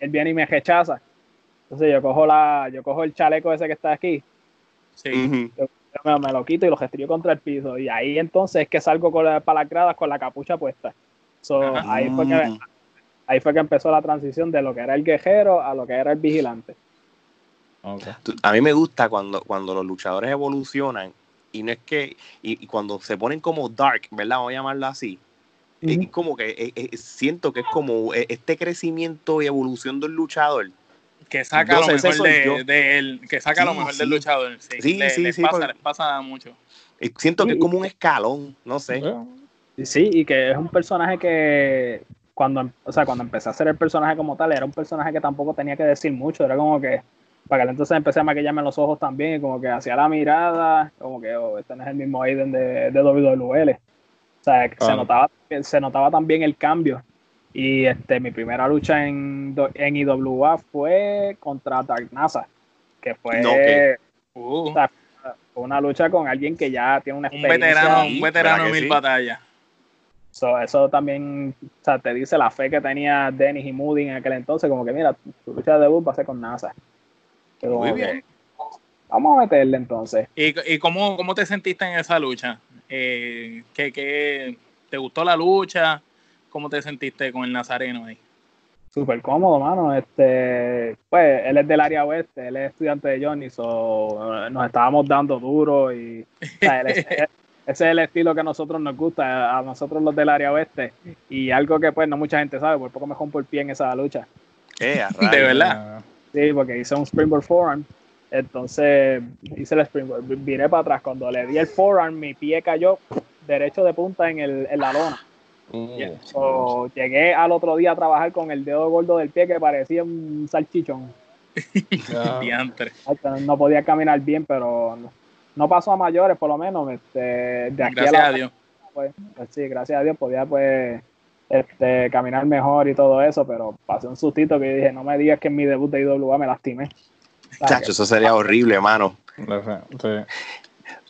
Él viene y me rechaza. Entonces yo cojo la, yo cojo el chaleco ese que está aquí, Sí. Yo me, me lo quito y lo gestrío contra el piso. Y ahí entonces es que salgo con la, para las gradas con la capucha puesta. So, ahí, fue que, Mm. ahí fue que empezó la transición de lo que era el guerrero a lo que era el vigilante. Ok. Tú- A mí me gusta cuando, cuando los luchadores evolucionan y no es que, y, y cuando se ponen como dark, ¿verdad? Vamos a llamarlo así. Es Ujú. como que eh, eh, siento que es como eh, este crecimiento y evolución del luchador. Que saca lo mejor de, él, que saca lo Sí, mejor sí. del luchador. Sí, Sí, Le- sí, les sí, pasa, porque- les pasa mucho. Siento que es como un escalón, no sé. Sí, y que es un personaje que cuando, o sea, cuando empecé a hacer el personaje como tal, era un personaje que tampoco tenía que decir mucho, era como que para que entonces empecé a maquillarme los ojos también, y como que hacía la mirada, como que oh, este no es el mismo Aiden de, de WWL. O sea, que se, Claro. notaba, se notaba también el cambio. Y este, mi primera lucha en, en IWA fue contra Dark NASA, que fue, No, que- Uh, sea, fue una lucha con alguien que ya tiene una un experiencia. veterano, un veterano ¿verdad en que mil sí? batallas. So, eso también o sea, te dice la fe que tenía Dennis y Moody en aquel entonces, como que mira, tu lucha de debut va a ser con NASA. Muy que, bien. Vamos a meterle entonces. ¿Y, y cómo, cómo te sentiste en esa lucha? Eh, ¿qué, qué- ¿Te gustó la lucha? ¿Cómo te sentiste con el Nazareno ahí? Súper cómodo, mano. Este, pues él es del área oeste, él es estudiante de Johnny, so, nos estábamos dando duro y o sea, él es- ese es el estilo que a nosotros nos gusta, a nosotros los del área oeste. Y algo que pues no mucha gente sabe, por poco me rompo el pie en esa lucha. Eh, De verdad. Sí, porque hice un springboard forearm. Entonces hice el springboard. Viré para atrás. Cuando le di el forearm, mi pie cayó derecho de punta en, el, en la lona. So, llegué al otro día a trabajar con el dedo gordo del pie que parecía un salchichón. No no podía caminar bien, pero no, no pasó a mayores, por lo menos. Este, de aquí Gracias a, la, a Dios. pues, pues sí, gracias a Dios podía pues este, caminar mejor y todo eso, pero pasé un sustito que yo dije, no me digas que en mi debut de IWA me lastimé. Chacho, eso sería horrible, hermano. Sí.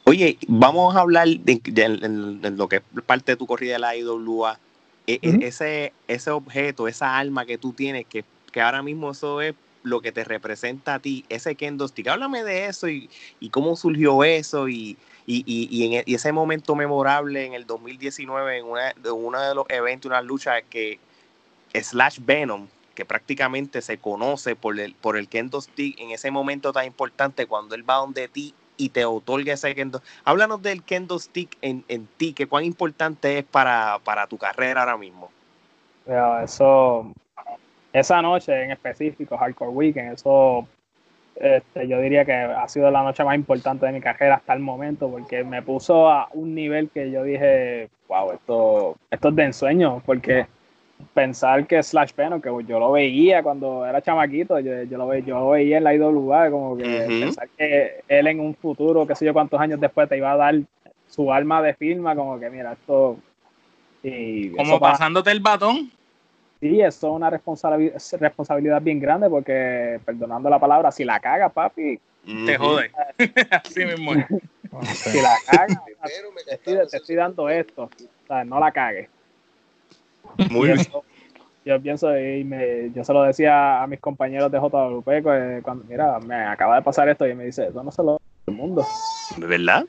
Oye, vamos a hablar de, de- en- en lo que es parte de tu corrida de la IWA. E- e- ese, ese objeto, esa alma que tú tienes, que, que ahora mismo eso es lo que te representa a ti, ese kendo stick. Háblame de eso y, y cómo surgió eso y, y, y- y en e- y ese momento memorable en el 2019 en una, de uno de los eventos, una lucha que Slash Venom, que prácticamente se conoce por el, por el kendo stick en ese momento tan importante cuando él va donde ti y te otorga ese kendo. Háblanos del kendo stick en, en ti, que cuán importante es para, para tu carrera ahora mismo. Eso, esa noche en específico, Hardcore Weekend, eso este, yo diría que ha sido la noche más importante de mi carrera hasta el momento, porque me puso a un nivel que yo dije, wow, esto, esto es de ensueño, porque pensar que Slash Venom, que yo lo veía cuando era chamaquito, yo, yo lo, ve- yo lo veía en la IWA, como que pensar que él en un futuro, qué sé yo cuántos años después, te iba a dar su alma de firma, como que mira, esto... Y Como para- pasándote el batón. Sí, eso es una responsabilidad, responsabilidad bien grande porque, perdonando la palabra, si la caga, papi, Te jode. Así mismo. es. si la caga, te estoy, te estoy dando esto, o sea, no la cagues. Muy bien. yo pienso, y me, yo se lo decía a mis compañeros de JWP, que cuando, mira, me acaba de pasar esto, y me dice, eso no se lo el mundo. ¿Verdad?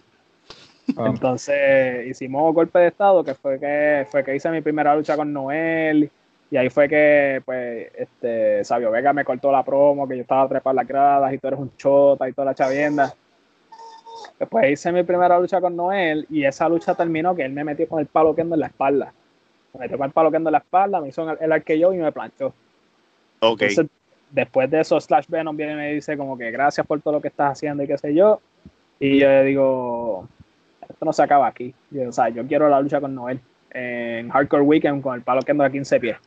Ah, Entonces hicimos golpe de estado, que fue que fue que hice mi primera lucha con Noel. Y ahí fue que, pues, este, Sabio Vega me cortó la promo, que yo estaba trepar las gradas y tú eres un chota y toda la chavienda. Después hice mi primera lucha con Noel y esa lucha terminó que él me metió con el palo quendo en la espalda. Me con el palo quendo en la espalda, me hizo el, el arqueo y me planchó. Ok. Entonces, después de eso, Slash Venom viene y me dice como que gracias por todo lo que estás haciendo y qué sé yo. Y yo le digo, esto no se acaba aquí. Yo, o sea, yo quiero la lucha con Noel en Hardcore Weekend con el palo que anda a 15 pies.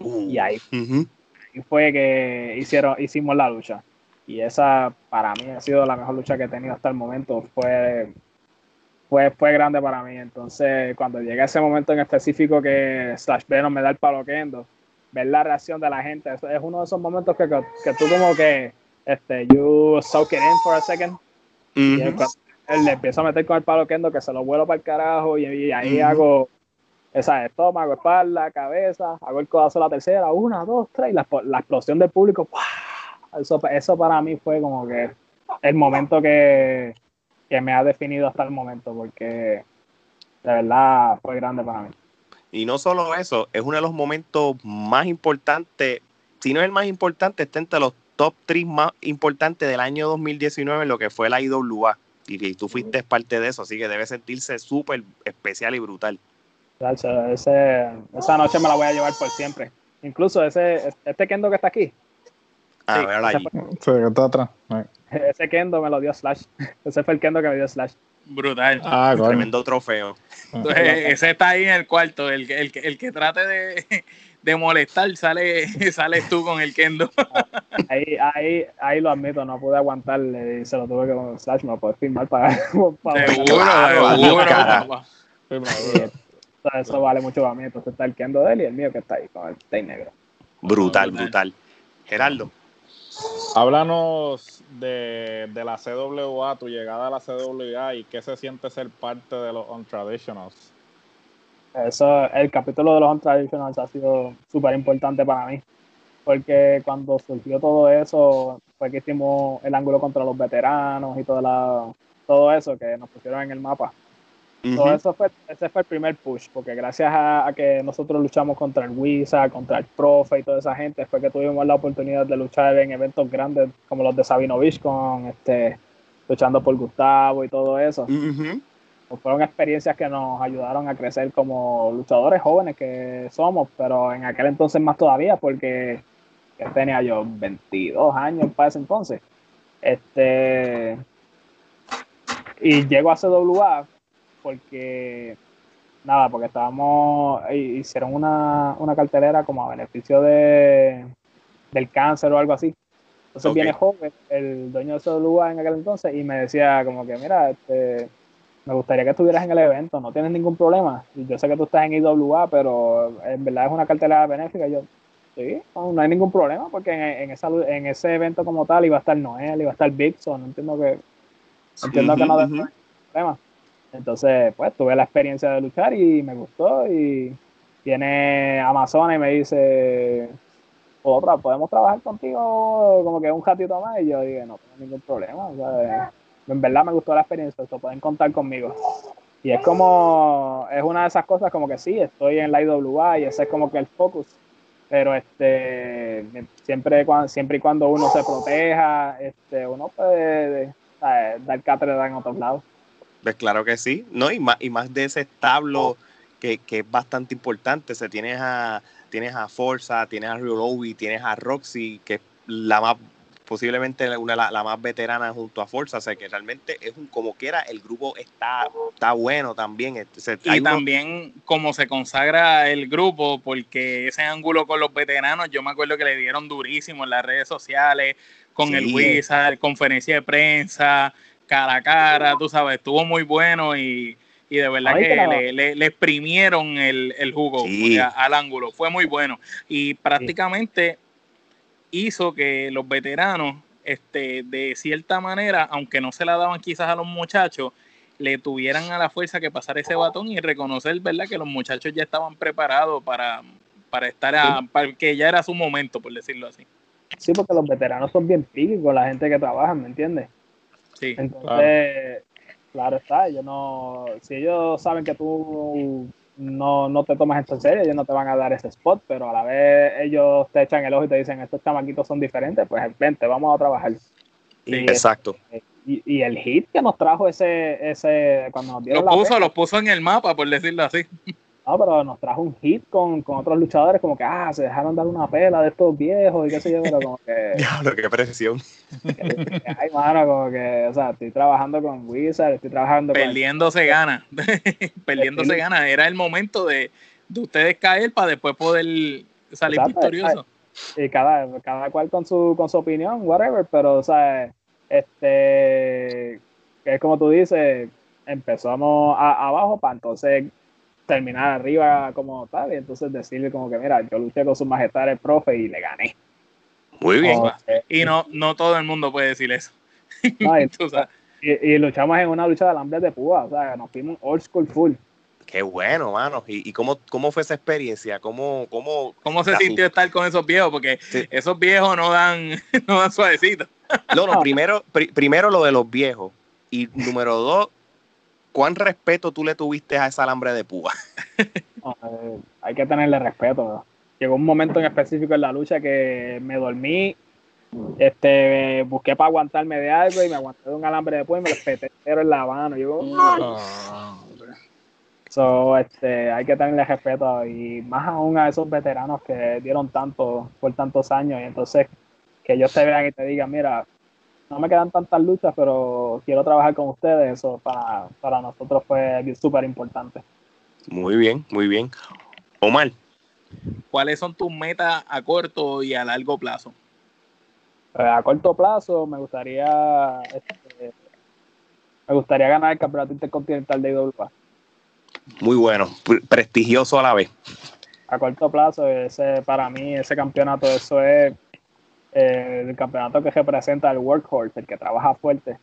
Uh, Y ahí, ujú. ahí fue que hicieron, hicimos la lucha. Y esa para mí ha sido la mejor lucha que he tenido hasta el momento. Fue, fue, fue grande para mí. Entonces, cuando llega ese momento en específico que Slash Venom me da el palo kendo, ver la reacción de la gente, es uno de esos momentos que, que, tú como que, este, you soak it in for a second. Y él, le empiezo a meter con el palo kendo que se lo vuelo para el carajo y, ahí hago esa estómago, espalda, cabeza, hago el codazo a la tercera, una, dos, tres, y la, la explosión del público, Eso, eso para mí fue como que el momento que, que me ha definido hasta el momento, porque de verdad fue grande para mí. Y no solo eso, es uno de los momentos más importantes, si no es el más importante, está entre los top 3 más importantes del año 2019, lo que fue la IWA. Y, tú fuiste parte de eso, así que debe sentirse súper especial y brutal. esa noche me la voy a llevar por siempre. Incluso ese, este Kendo que está aquí. Ah, sí, ahí. Sí, está atrás. Ese Kendo me lo dio Slash. Ese fue el Kendo que me dio Slash. Brutal. Ah, Tremendo trofeo. ese está ahí en el cuarto. El, el, el que trate de, de molestar, sale, sales tú con el kendo. Ahí, ahí, ahí lo admito, no pude aguantarle y se lo tuve que con Slash, me lo puedo firmar para, para seguro, seguro. Eso vale mucho para mí. Entonces está el kendo de él y el mío que está ahí con el tay negro. Brutal, brutal. Gerardo. Háblanos de, de, la CWA, tu llegada a la CWA y qué se siente ser parte de los Untraditionals. Eso, el capítulo de los Untraditionals ha sido súper importante para mí, porque cuando surgió todo eso, fue que hicimos el ángulo contra los veteranos y todo, la, todo eso que nos pusieron en el mapa. Todo eso fue, ese fue el primer push, porque gracias a, que nosotros luchamos contra el Wizard, contra el Profe y toda esa gente, fue que tuvimos la oportunidad de luchar en eventos grandes como los de Sabinovich con este luchando por Gustavo y todo eso. Fueron experiencias que nos ayudaron a crecer como luchadores jóvenes que somos, pero en aquel entonces más todavía, porque tenía yo 22 años para ese entonces. Este, y llego a CWA porque, nada, porque estábamos, hicieron una, una cartelera como a beneficio de, del cáncer o algo así. Entonces viene joven, el dueño de CWA en aquel entonces, y me decía como que, mira, este me gustaría que estuvieras en el evento, no tienes ningún problema. Y yo sé que tú estás en IWA, pero en verdad es una cartelera benéfica. yo, sí, no, hay ningún problema, porque en, esa, en ese evento como tal iba a estar Noel, iba a estar Bigson, entiendo que, entiendo que no hay problema. Entonces, pues tuve la experiencia de luchar y me gustó. Y viene Amazon y me dice, otra, podemos trabajar contigo como que un ratito más. Y yo dije, no tengo ningún problema. O en verdad me gustó la experiencia, esto pueden contar conmigo. Y es como, es una de esas cosas como que sí, estoy en la IWA y ese es como que el focus, pero este, siempre, siempre y cuando uno se proteja, este, uno puede dar cátedra en otros lados. Pues claro que sí, ¿no? Y más, y más de ese establo que, que es bastante importante. se tienes a, tienes a Forza, tienes a Ryolobi, tienes a Roxy, que es la más posiblemente una la, la, más veterana junto a Forza, o sea que realmente es un como quiera, el grupo está, está bueno también. Este, y también como se consagra el grupo, porque ese ángulo con los veteranos, yo me acuerdo que le dieron durísimo en las redes sociales, con el Wizard, conferencia de prensa, cara a cara, tú sabes, estuvo muy bueno y, y de verdad que le, le, exprimieron el, el jugo al ángulo, fue muy bueno. Y prácticamente hizo que los veteranos, este, de cierta manera, aunque no se la daban quizás a los muchachos, le tuvieran a la fuerza que pasar ese batón y reconocer, ¿verdad?, que los muchachos ya estaban preparados para, para estar a, para que ya era su momento, por decirlo así. Sí, porque los veteranos son bien con la gente que trabaja, ¿me entiendes? Sí. Entonces, claro. está, ellos no, si ellos saben que tú no, no te tomas esto en serio, ellos no te van a dar ese spot, pero a la vez ellos te echan el ojo y te dicen, estos chamaquitos son diferentes, pues vente, vamos a trabajar. Y, Exacto. Y, y, el hit que nos trajo ese, ese cuando nos dieron lo puso, lo puso en el mapa, por decirlo así. No, pero nos trajo un hit con, con, otros luchadores, como que, ah, se dejaron dar una pela de estos viejos y qué sé yo, pero como que. Diablo, qué presión. ay, mano, como que, o sea, estoy trabajando con Wizard, estoy trabajando Perdiendo se gana. Perdiendo se gana. Era el momento de, de ustedes caer para después poder salir victorioso. Y cada, cada cual con su, con su opinión, whatever, pero, o sea, este, es como tú dices, empezamos a- abajo para entonces terminar arriba como tal, y entonces decirle como que, mira, yo luché con su majestad el profe y le gané. Muy bien. O, eh, Y no, no todo el mundo puede decir eso. no, y, Tú sabes. y- y luchamos en una lucha de alambres de púa, o sea, nos fuimos old school full. Qué bueno, mano. ¿Y, y cómo, cómo fue esa experiencia? ¿Cómo, cómo, ¿Cómo se sintió estar con esos viejos? Porque Sí. esos viejos no dan, no dan suavecito. No, no, primero, pri- primero lo de los viejos. Y número dos, ¿cuán respeto tú le tuviste a esa alambre de púa? No, eh, hay que tenerle respeto. ¿no? Llegó un momento en específico en la lucha que me dormí, este, busqué para aguantarme de algo y me aguanté de un alambre de púa y me lo peté en la mano. Yo, Ah, So, este, hay que tenerle respeto y más aún a esos veteranos que dieron tanto por tantos años y entonces que ellos te vean y te digan, mira, no me quedan tantas luchas, pero quiero trabajar con ustedes, eso para, para nosotros fue súper importante. Muy bien, muy bien. Omar, ¿Cuáles son tus metas a corto y a largo plazo? Eh, a corto plazo me gustaría este, me gustaría ganar el campeonato intercontinental de IWA. muy bueno. Pre- Prestigioso a la vez. A corto plazo, ese para mí, ese campeonato, eso es eh, el campeonato que representa el workhorse, el que trabaja fuerte.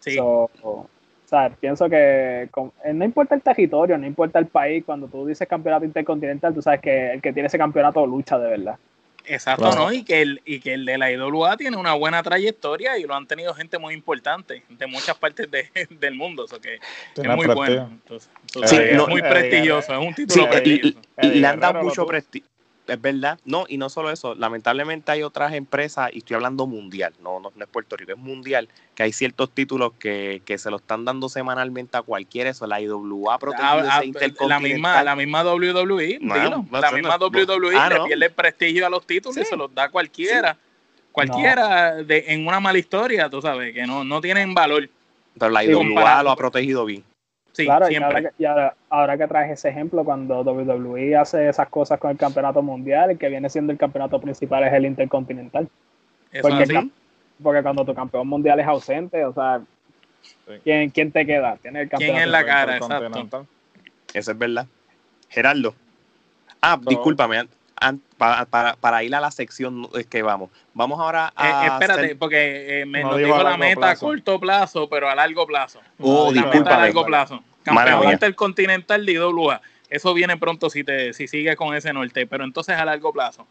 Sí, So, o sea, pienso que con- eh, no importa el territorio, no importa el país, cuando tú dices campeonato intercontinental, tú sabes que el que tiene ese campeonato lucha de verdad. exacto, Claro. ¿no? Y que, el, y que el de la IWA tiene una buena trayectoria y lo han tenido gente muy importante de muchas partes de- del mundo. eso que es muy prestigio. bueno. Entonces, entonces, Sí, es no- muy Eddie prestigioso, es un Sí, título y- prestigioso. y- y le han dado mucho prestigio. Es verdad. No, y no solo eso. Lamentablemente hay otras empresas, y estoy hablando mundial, no, no, no es Puerto Rico, es mundial, que hay ciertos títulos que, que se lo están dando semanalmente a cualquiera. Eso, la IWA ha protegido Ah, ah, la misma, la misma WWE, No, dilo, no, la misma. WWE Ah, le pierde el prestigio a los títulos y se los da a cualquiera. Cualquiera de, en una mala historia, tú sabes, que no, no tienen valor. Pero la IWA lo ha protegido bien. Sí, claro, y siempre. ahora, que, y ahora, ahora que traes ese ejemplo, cuando WWE hace esas cosas con el campeonato mundial, el que viene siendo el campeonato principal es el intercontinental. Eso porque así. Porque cuando tu campeón mundial es ausente, o sea, Sí. ¿quién, quién te queda? Tiene el ¿Quién campeonato es la cara? intercontinental. Eso es verdad. Gerardo. Ah, So- discúlpame. Para, para, para ir a la sección es que vamos. Vamos ahora Eh, a. espérate, hacer- porque eh, me No digo la meta plazo. a corto plazo, pero a largo plazo. Oh, No, La meta a largo plazo. Campeón intercontinental de IWA. Eso viene pronto si te si sigues con ese norte, pero entonces a largo plazo.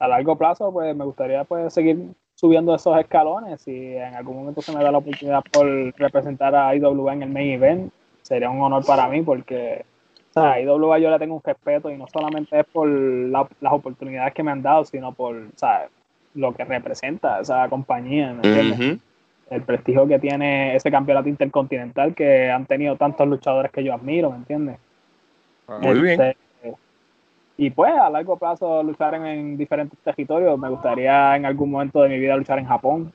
a largo plazo, pues me gustaría pues seguir subiendo esos escalones. Si en algún momento se me da la oportunidad por representar a IWA en el main event, sería un honor para mí porque sea, a IWA yo le tengo un respeto y no solamente es por la- las oportunidades que me han dado, sino por sea, lo que representa esa compañía, ¿me entiendes? El prestigio que tiene ese campeonato intercontinental que han tenido tantos luchadores que yo admiro, ¿me entiendes? Muy bien. Este, y pues a largo plazo luchar en, en diferentes territorios. Me gustaría en algún momento de mi vida luchar en Japón.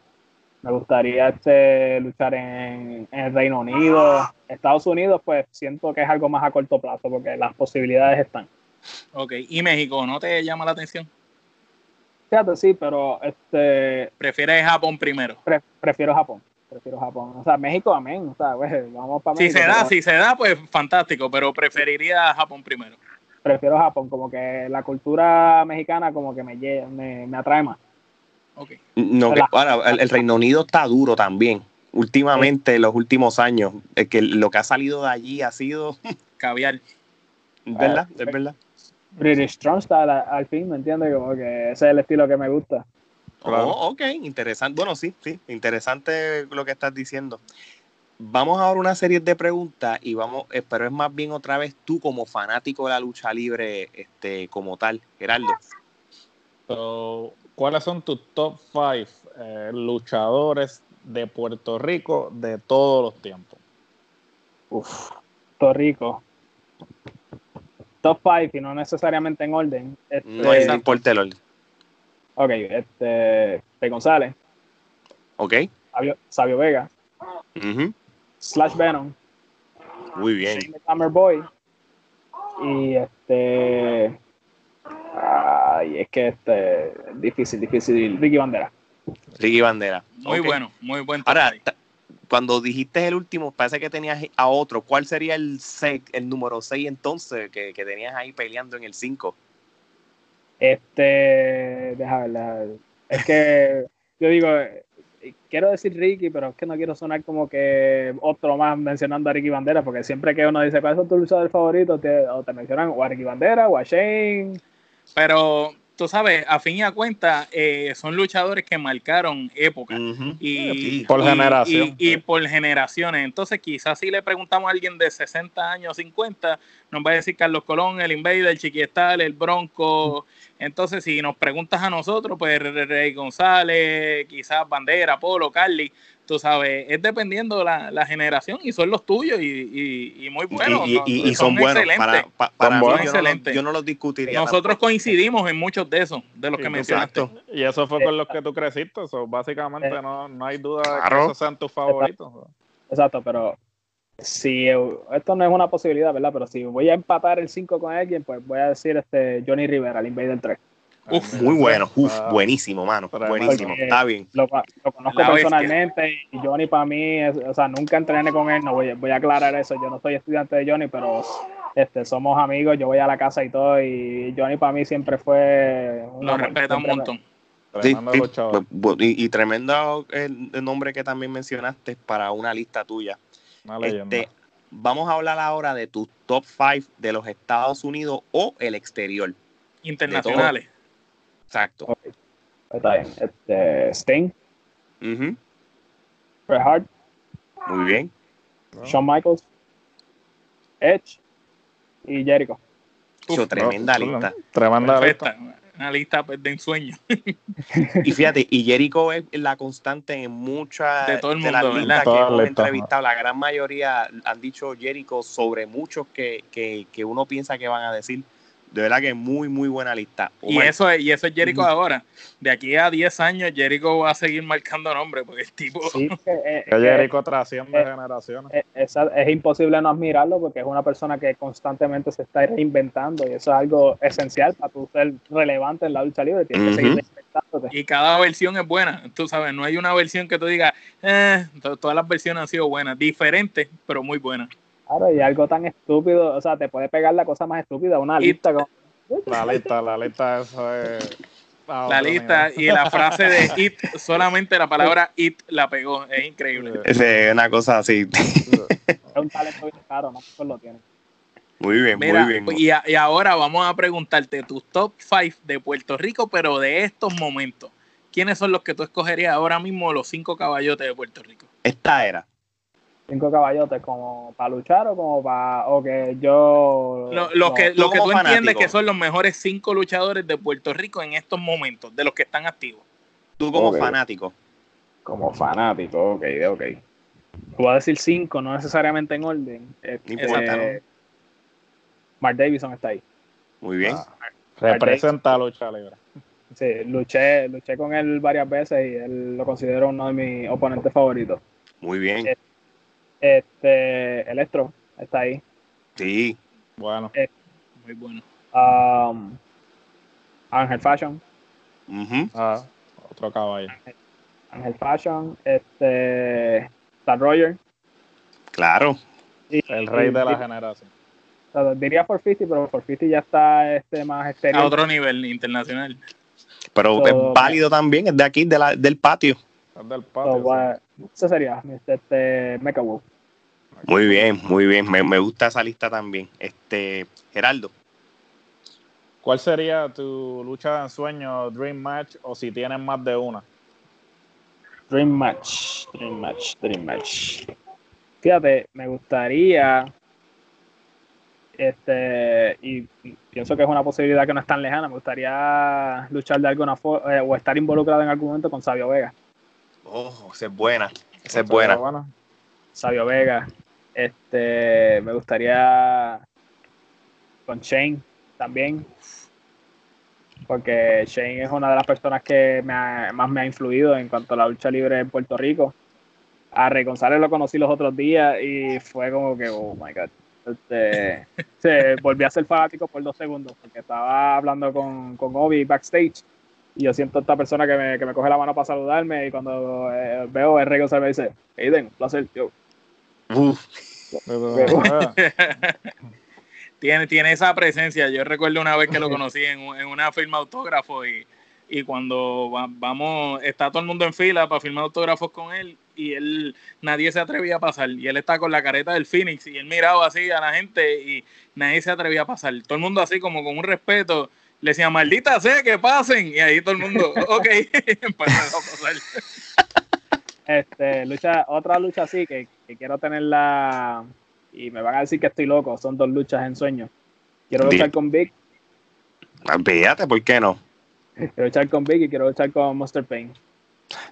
Me gustaría este, luchar en, en el Reino Unido. Estados Unidos, pues siento que es algo más a corto plazo porque las posibilidades están. Ok, y México, ¿no te llama la atención? Fíjate, sí, pero este, ¿Prefieres Japón primero? pre- prefiero Japón. Prefiero Japón. O sea, México, amén. O sea, pues, vamos para Si se da, pero si se da, pues fantástico, pero preferiría Japón primero. Prefiero Japón. Como que la cultura mexicana como que me, me, me atrae más. Ok. No, que- ahora, el, el Reino Unido está duro también. Últimamente, los últimos años, es que lo que ha salido de allí ha sido, Caviar. ¿verdad? Es verdad. British Strong Style al, al fin, ¿me entiendes? Como que ese es el estilo que me gusta. Claro. Oh, ok, interesante. Bueno, sí, sí, interesante lo que estás diciendo. Vamos ahora a una serie de preguntas y vamos, pero es más bien otra vez tú como fanático de la lucha libre, este, como tal, Gerardo. So, ¿Cuáles son tus top 5 luchadores de Puerto Rico de todos los tiempos? Uf, Puerto Rico. Top 5 y no necesariamente en orden. Este, No importa el orden. Ok, este, de González, Ok. Sabio, Sabio Vega, Ujú. Slash Venom, Muy bien. Hammer Boy y este, Ay, es que este, difícil, difícil. Ricky Bandera. Ricky Bandera. Muy bueno, muy buen Ahora, cuando dijiste el último, parece que tenías a otro. ¿Cuál sería el seis- el número 6 entonces que, que tenías ahí peleando en el 5? Este, deja ver. Es que yo digo, eh, quiero decir Ricky, pero es que no quiero sonar como que otro más mencionando a Ricky Bandera, porque siempre que uno dice cuáles son tus luchadores favoritos, te, o te mencionan o a Ricky Bandera o a Shane. Pero tú sabes, a fin y a cuenta, eh, son luchadores que marcaron época. Y, Sí. Por y- generación. Y, y por generaciones. Entonces, quizás si le preguntamos a alguien de 60 años, 50, nos va a decir Carlos Colón, el Invader, el Chiquiestal, el Bronco. Entonces, si nos preguntas a nosotros, pues Rey González, quizás Bandera, Polo, Carly, tú sabes, es dependiendo la, la generación y son los tuyos y, y- y muy buenos. y, ¿no? y- y son, buenos. excelentes. Para, pa- para Son mí, buenos. yo, no, los- Excelentes. yo no los discutiría. Nosotros tampoco. coincidimos en muchos de esos, de los que mencionaste. Exacto. Y eso fue con los que tú creciste. so, básicamente Eh, no, no hay duda de que esos sean tus favoritos. Exacto, pero si eh, esto no es una posibilidad, ¿verdad? Pero si voy a empatar el 5 con alguien, pues voy a decir este Johnny Rivera, el Invader 3. Uf, Muy bueno. Uf, buenísimo, mano. Buenísimo. Está bien. Lo, lo conozco La bestia. personalmente y Johnny para mí, es- o sea, nunca entrené con él, no voy, voy a aclarar eso, yo no soy estudiante de Johnny, pero este, somos amigos, yo voy a la casa y todo, y Johnny para mí siempre fue... un Lo amor, respeta un montón. Sí, Y, y tremendo el, el nombre que también mencionaste para una lista tuya. Una. Este, vamos a hablar ahora de tus top 5 de los Estados Unidos o el exterior. Internacionales. Exacto. Ok, Está bien. Este, Sting, Ujú, Bret Hart, Muy bien. ¿no? Shawn Michaels, Edge y Jericho. Uf, tremenda No, lista. Tremenda lista. Una lista pues, de ensueño. Y fíjate, y Jericho es la constante en muchas De todo el las listas ¿verdad? que Todas hemos listas, entrevistado. La gran mayoría han dicho Jericho sobre muchos que, que, que uno piensa que van a decir. De verdad que es muy, muy buena lista. Y eso es, y eso es Jericho Ujú. ahora. De aquí a 10 años, Jericho va a seguir marcando nombres, porque el tipo. Sí, eh, Jericho trasciende eh, generaciones. es, es- es imposible no admirarlo porque es una persona que constantemente se está reinventando y eso es algo esencial para tú ser relevante en la lucha libre. Tienes que seguir reinventándote. Y cada versión es buena. Tú sabes, no hay una versión que tú digas, eh, to- todas las versiones han sido buenas, diferentes, pero muy buenas. Claro, y algo tan estúpido, o sea, te puede pegar la cosa más estúpida, una Y- lista con... La lista, la lista, eso es. La lista y la frase de it, solamente la palabra it la pegó. Es increíble. es una cosa así. Es un talento bien caro, no todos lo tienen. Muy bien, Mira, muy bien. y, a- y ahora vamos a preguntarte tus top 5 de Puerto Rico, pero de estos momentos. ¿Quiénes son los que tú escogerías ahora mismo los cinco caballotes de Puerto Rico? Esta era. Cinco caballotes como para luchar o como para... O que yo... Lo, lo no, que, tú lo que tú entiendes que son los mejores cinco luchadores de Puerto Rico en estos momentos, de los que están activos. Tú como fanático. Como fanático, ok, ok. Voy a decir cinco, no necesariamente en orden. Este, No importa, ¿no? Mark Davidson está ahí. Muy bien. Ah, representa la lucha libre. Sí, luché, luché con él varias veces y él lo considero uno de mis oponentes favoritos. Muy bien. Eh, Este, Electro está ahí. Sí. Bueno, Muy bueno. Um, Ángel Fashion. Ah, otro caballo. Ángel Fashion. Este, Stan Roger. Claro. y- El rey de la y- generación. o sea, diría 450, pero 450 ya está este, más exterior. A otro nivel internacional. Pero So- es válido también, es de aquí, de la, del patio. Es del So, patio. ese sería este, este Mecha Wolf. Muy bien, muy bien. Me, me gusta esa lista también. Este, Geraldo. ¿Cuál sería tu lucha de ensueño, Dream Match, o si tienes más de una? Dream Match, Dream Match, Dream Match. Fíjate, me gustaría, este, y pienso que es una posibilidad que no es tan lejana, me gustaría luchar de alguna forma o estar involucrado en algún momento con Sabio Vega. Oh, esa es buena. Esa es buena. Sabio Vega, este, me gustaría con Shane también, porque Shane es una de las personas que me ha- más me ha influido en cuanto a la lucha libre en Puerto Rico. A Rey González lo conocí los otros días y fue como que, oh my god. Este, se volví a ser fanático por dos segundos, porque estaba hablando con, con Obi backstage y yo siento a esta persona que me, que me coge la mano para saludarme y cuando eh, veo el Rey me dice, Aiden, placer, yo. Uf, tiene, tiene esa presencia. Yo recuerdo una vez que lo conocí en, en una firma autógrafo y, y cuando va- vamos, está todo el mundo en fila para firmar autógrafos con él y él, nadie se atrevía a pasar. Y él está con la careta del Phoenix y él miraba así a la gente y nadie se atrevía a pasar. Todo el mundo así como con un respeto. Le decía, maldita sea, que pasen. Y ahí todo el mundo, ok, empezó a pasar. Este, lucha, otra lucha así que, que quiero tenerla y me van a decir que estoy loco, son dos luchas en sueño. Quiero luchar con Big, fíjate, ¿por qué no? quiero luchar con Big y quiero luchar con Monster Pain.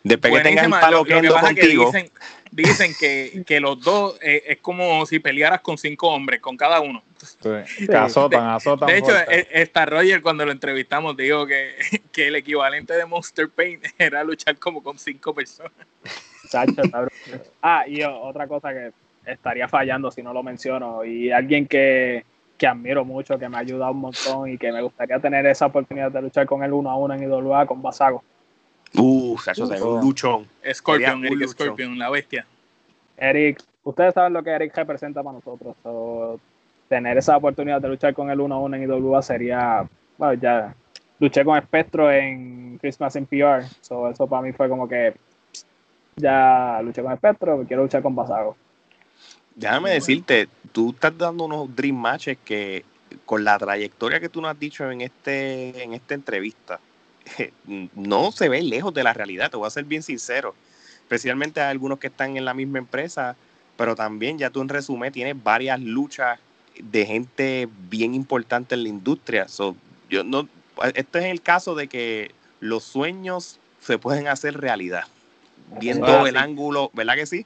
Después que tengas el palo Lo, lo que pasa es que contigo, dicen, dicen que, que los dos eh, es como si pelearas con cinco hombres, con cada uno. Sí, que azotan, azotan. De hecho, fuerte. esta Roger cuando lo entrevistamos dijo que, que el equivalente de Monster Pain era luchar como con cinco personas. Ah, y otra cosa que estaría fallando si no lo menciono, y alguien que, que admiro mucho, que me ha ayudado un montón y que me gustaría tener esa oportunidad de luchar con él uno a uno en IWA con Basago. uh, Sacho, ve un luchón. Scorpion, Eric luchón. Scorpion, la bestia. Eric, ustedes saben lo que Eric representa para nosotros. so, tener esa oportunidad de luchar con él uno a uno en IWA sería, bueno, ya luché con Espectro en Christmas in PR, so, eso para mí fue como que ya luché con Espectro, quiero luchar con Basago. Déjame decirte, tú estás dando unos dream matches que con la trayectoria que tú nos has dicho en este en esta entrevista, no se ve lejos de la realidad, te voy a ser bien sincero. Especialmente a algunos que están en la misma empresa, pero también ya tú en resumen tienes varias luchas de gente bien importante en la industria. So, yo no, este es el caso de que los sueños se pueden hacer realidad. Viendo Ah, el sí. ángulo, ¿verdad que sí?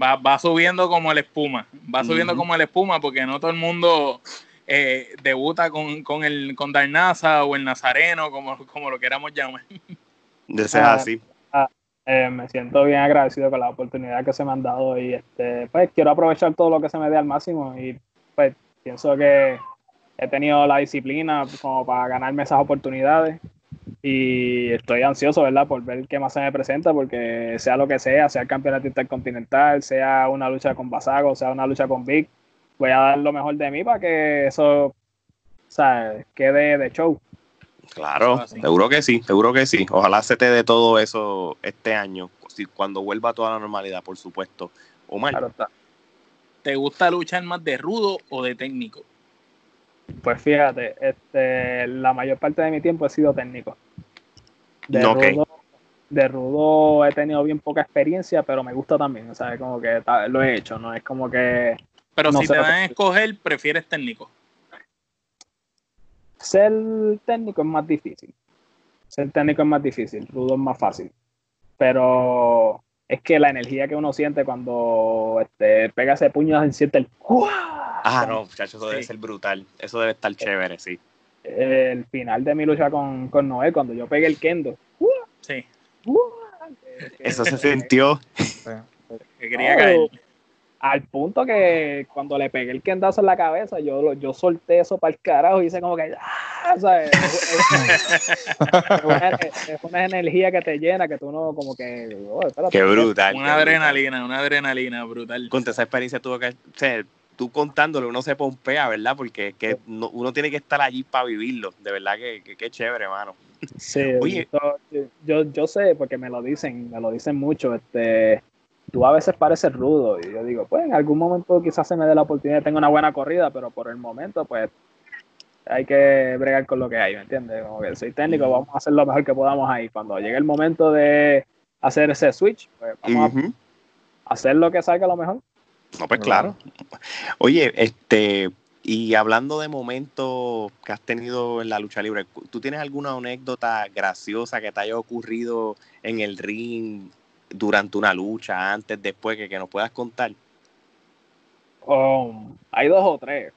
Va, va subiendo como la espuma, va subiendo como la espuma porque no todo el mundo eh, debuta con, con el con Darnaza o el Nazareno, como, como lo queramos llamar. De ser Ah, así. Eh, me siento bien agradecido con la oportunidad que se me han dado y este, pues quiero aprovechar todo lo que se me dé al máximo y pues pienso que he tenido la disciplina como para ganarme esas oportunidades y estoy ansioso, ¿verdad? Por ver qué más se me presenta porque sea lo que sea, sea el campeonato intercontinental, sea una lucha con Basago, sea una lucha con Big, voy a dar lo mejor de mí para que eso, o sea, quede de show. Claro, seguro que sí, seguro que sí. Ojalá se te dé todo eso este año, si- cuando vuelva a toda la normalidad, por supuesto. Omar, Claro está. ¿Te gusta luchar más de rudo o de técnico? Pues fíjate, este, la mayor parte de mi tiempo he sido técnico. De, rudo, de rudo he tenido bien poca experiencia, pero me gusta también. O sea, como que lo he hecho, no es como que Pero No si te dan a escoger, prefieres técnico. ser técnico es más difícil. Ser técnico es más difícil, rudo es más fácil. Pero es que la energía que uno siente cuando este, pega ese puño, se siente el ¡guau! ah, no, muchachos, eso debe ser brutal. Eso debe estar chévere, sí. El final de mi lucha con, con Noé, cuando yo pegué el kendo. Sí. Eso se sintió. que quería caer. Al punto que cuando le pegué el kendazo en la cabeza, yo, lo- yo solté eso para el carajo y hice como que. ¡ah! Es, es una, es una energía que te llena, que tú no, como que. oh, espérate. Qué brutal. Una qué brutal. adrenalina, una adrenalina brutal. Con esa experiencia tuvo que, o sea, tú contándolo, uno se pompea, ¿verdad? Porque es que no- uno tiene que estar allí para vivirlo. De verdad que, que, que chévere, hermano. Sí, Oye. yo, yo sé, porque me lo dicen, me lo dicen mucho. Este, tú a veces pareces rudo y yo digo, pues en algún momento quizás se me dé la oportunidad de tener una buena corrida, pero por el momento, pues hay que bregar con lo que hay, ¿me entiendes? Como que soy técnico, vamos a hacer lo mejor que podamos ahí. Cuando llegue el momento de hacer ese switch, pues vamos a hacer lo que salga lo mejor. No, pues claro. Oye, este, y hablando de momentos que has tenido en la lucha libre, ¿tú tienes alguna anécdota graciosa que te haya ocurrido en el ring durante una lucha, antes, después, que, que nos puedas contar? Um, hay dos o tres,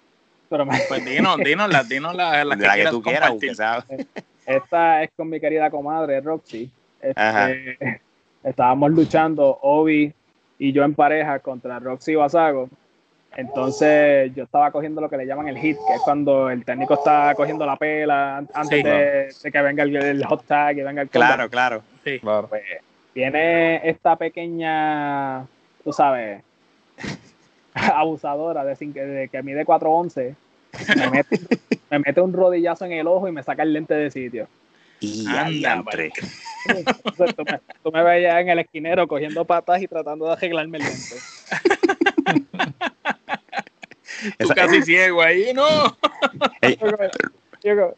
pero me- Pues dinos, dinos las, dinos las, las De la que tú quieras. Esta es con mi querida comadre Roxy. Este, estábamos luchando Obi y yo en pareja contra Roxy Basago. Entonces yo estaba cogiendo lo que le llaman el hit, que es cuando el técnico está cogiendo la pela an- antes Sí. de, de que venga el, el hot tag y venga el Claro, claro. Sí. Claro. Pues viene esta pequeña, tú sabes, abusadora de, de que mide 4'11, me mete, me mete un rodillazo en el ojo y me saca el lente de sitio. Y Anda, tú, me, tú me veías en el esquinero cogiendo patas y tratando de arreglarme el lente. Tú Esa- casi ciego ahí, no. Yo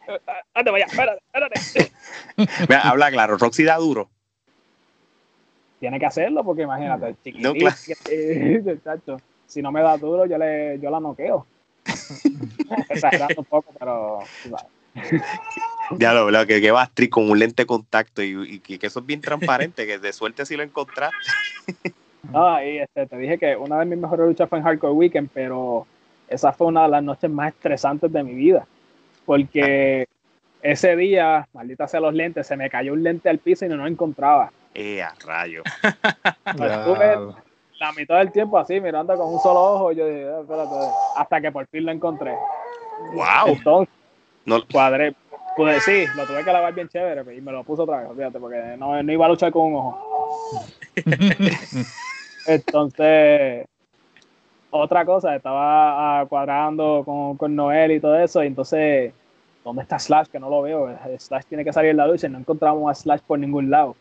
anda vaya, espérate, espérate. mira, habla claro, Roxy da duro. Tiene que hacerlo porque imagínate, chiquitito, No, claro. eh, chacho, si no me da duro, yo le yo la noqueo. Exagerando un poco, pero. Ya lo veo, que, que va Astrid con un lente de contacto y, y que, que eso es bien transparente, que de suerte si lo encontraste. No, y este, te dije que una de mis mejores luchas fue en Hardcore Weekend, pero esa fue una de las noches más estresantes de mi vida. Porque ese día, maldita sea los lentes, se me cayó un lente al piso y no lo encontraba. Eh, a rayo. Estuve la mitad del tiempo así, mirando con un solo ojo. Y yo dije, "Ah, espérate, hasta que por fin lo encontré. Wow. Entonces, No, cuadré. Pude, sí, lo tuve que lavar bien chévere y me lo puse otra vez, fíjate, porque no, no iba a luchar con un ojo. Entonces, otra cosa, estaba ah, cuadrando con, con Noel y todo eso, y entonces, ¿dónde está Slash? Que no lo veo. Slash tiene que salir en la lucha y no encontramos a Slash por ningún lado.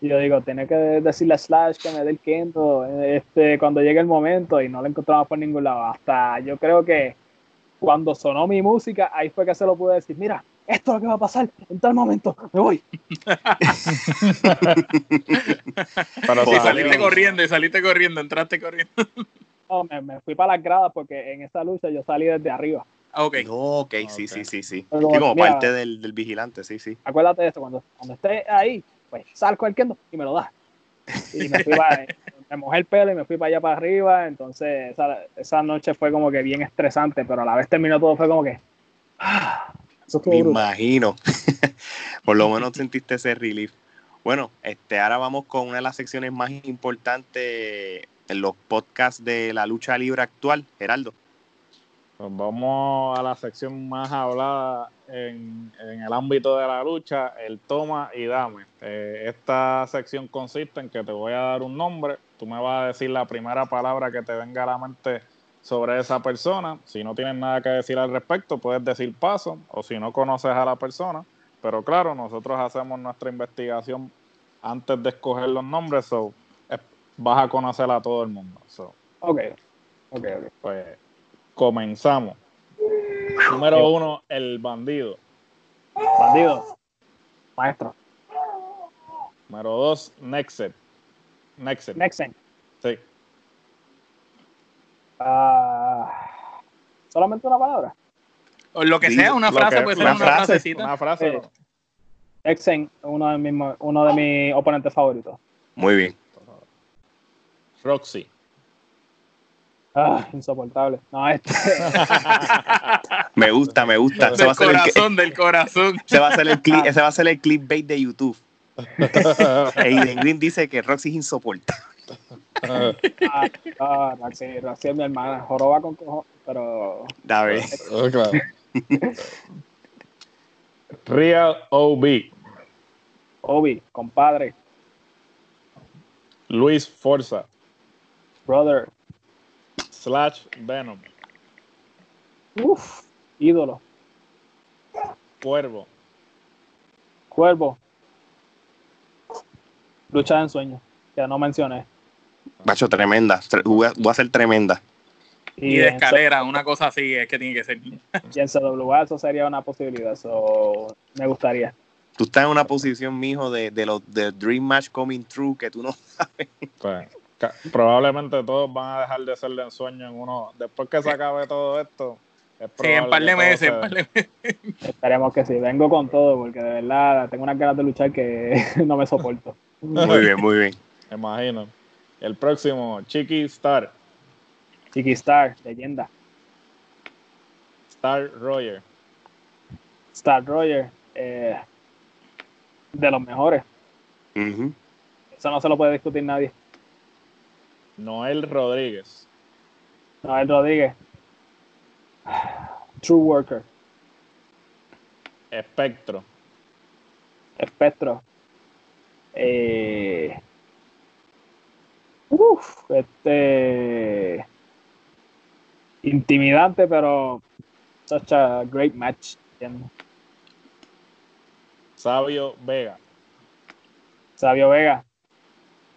Y yo digo, tiene que decirle a Slash que me dé el quinto este, cuando llegue el momento, y no lo encontramos por ningún lado. Hasta yo creo que cuando sonó mi música, ahí fue que se lo pude decir, mira, esto es lo que va a pasar en tal momento, me voy. Pero Sí, saliste corriendo, y saliste corriendo, entraste corriendo. No, me, me fui para las gradas porque en esa lucha yo salí desde arriba. Ah, ok. no, ok, sí, sí, sí, sí. Pero Sí, como mira- parte del, del vigilante, sí, sí. Acuérdate de esto, cuando, cuando esté ahí, pues sal kendo y me lo das. Y me, fui para, me mojé el pelo y me fui para allá para arriba. Entonces, esa, esa noche fue como que bien estresante, pero a la vez terminó todo, fue como que. ah, eso Me brutal. imagino. Por lo menos sentiste ese relief. Bueno, este, ahora vamos con una de las secciones más importantes en los podcasts de la lucha libre actual, Geraldo. Pues vamos a la sección más hablada en, en el ámbito de la lucha, el toma y dame. Eh, esta sección consiste en que te voy a dar un nombre, tú me vas a decir la primera palabra que te venga a la mente sobre esa persona. Si no tienes nada que decir al respecto, puedes decir paso, o si no conoces a la persona. Pero claro, nosotros hacemos nuestra investigación antes de escoger los nombres, so, vas a conocer a todo el mundo. So, Ok, ok, ok. pues comenzamos. Número uno, el bandido. Bandido, maestro, Número dos, Nexet. Nexet. Nexen. Sí. Ah, solamente una palabra. O lo que Sí, sea, una frase, que- puede ser una una, frase, frasecita. Una frase. Sí. Nexen, uno de mis, uno de mis oponentes favoritos. Muy bien. Roxy. Ah, insoportable. No, este. Me gusta, me gusta. Ese va Del a ser el, corazón, del corazón. ese va a ser el clip, ese va a ser el clickbait de YouTube. Aiden Green dice que Roxy es insoportable. Ah, ah, Roxy, Roxy es mi hermana. Joroba con cojo, pero. A ver. Oh, claro. Real OB. Obi, compadre, Luis Forza. brother, Slash Venom. uff, ídolo, Cuervo. cuervo, lucha en sueño, que no mencioné. Macho, tremenda. Tre- Voy a, voy a ser tremenda. Y de escalera, una cosa así es que tiene que ser. Y en CWA eso sería una posibilidad, eso me gustaría. Tú estás en una posición, mijo, de, de los de Dream Match Coming True que tú no sabes. Pues, probablemente todos van a dejar de ser de ensueño en uno. Después que se acabe todo esto. es Sí, en par de meses, se- en par de meses. Esperemos que sí, vengo con todo, porque de verdad tengo unas ganas de luchar que no me soporto. Muy bien, muy bien. Me imagino. El próximo, Chiqui Star. Chiqui Star, leyenda. Star Roger. Star Roger, eh, de los mejores. Ujú. Eso no se lo puede discutir nadie. Noel Rodríguez. Noel Rodríguez. True Worker. Espectro. Espectro. Eh, uf, este. Intimidante, pero. Such a great match. ¿entiendes? Sabio Vega. Sabio Vega.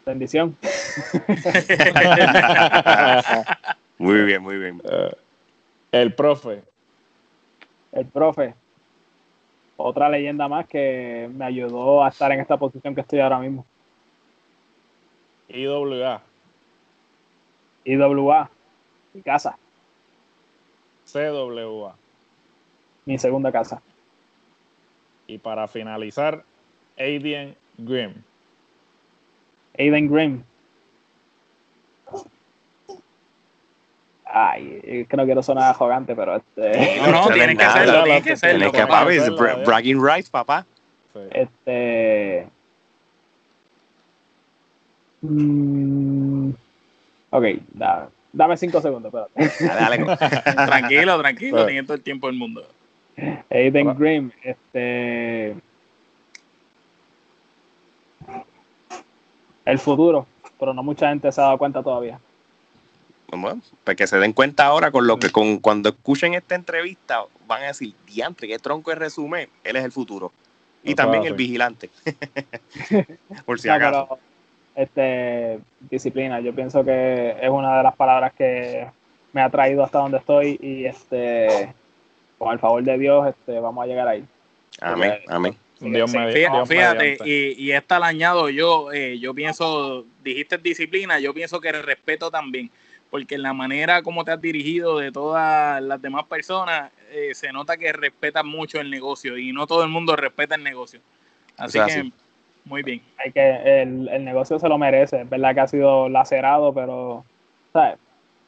Bendición. Muy bien, muy bien. Eh, el profe. El profe. Otra leyenda más que me ayudó a estar en esta posición que estoy ahora mismo. IWA. IWA. Mi casa. CWA. Mi segunda casa. Y para finalizar, Aiden Grimm. Aiden Grimm. Ay, es que no quiero sonar arrogante, pero este. No, no, No tienes que hacerlo, tienes que hacerlo. Tienes que, papi, bra- ya. bragging rights, papá. Este. mm, ok, da- dame cinco segundos, espérate. Dale, dale. Tranquilo, tranquilo, tienes todo el tiempo del mundo. Aiden. Grimm, este. El futuro, pero no mucha gente se ha dado cuenta todavía. Bueno, pues que se den cuenta ahora con lo que con cuando escuchen esta entrevista van a decir, diantre, qué tronco de resumen, él es el futuro. Y también el vigilante. Por si No, acaso. pero, este, disciplina, yo pienso que es una de las palabras que me ha traído hasta donde estoy y este, con el favor de Dios, este, vamos a llegar ahí. Amén, amén. Dios me Fíjate, Dios fíjate, y, y esta la añado yo, eh, yo pienso, dijiste disciplina, yo pienso que el respeto también, porque en la manera como te has dirigido de todas las demás personas, eh, se nota que respetas mucho el negocio y no todo el mundo respeta el negocio. Así que, muy bien. Hay que, el, el negocio se lo merece, es verdad que ha sido lacerado, pero, ¿sabes?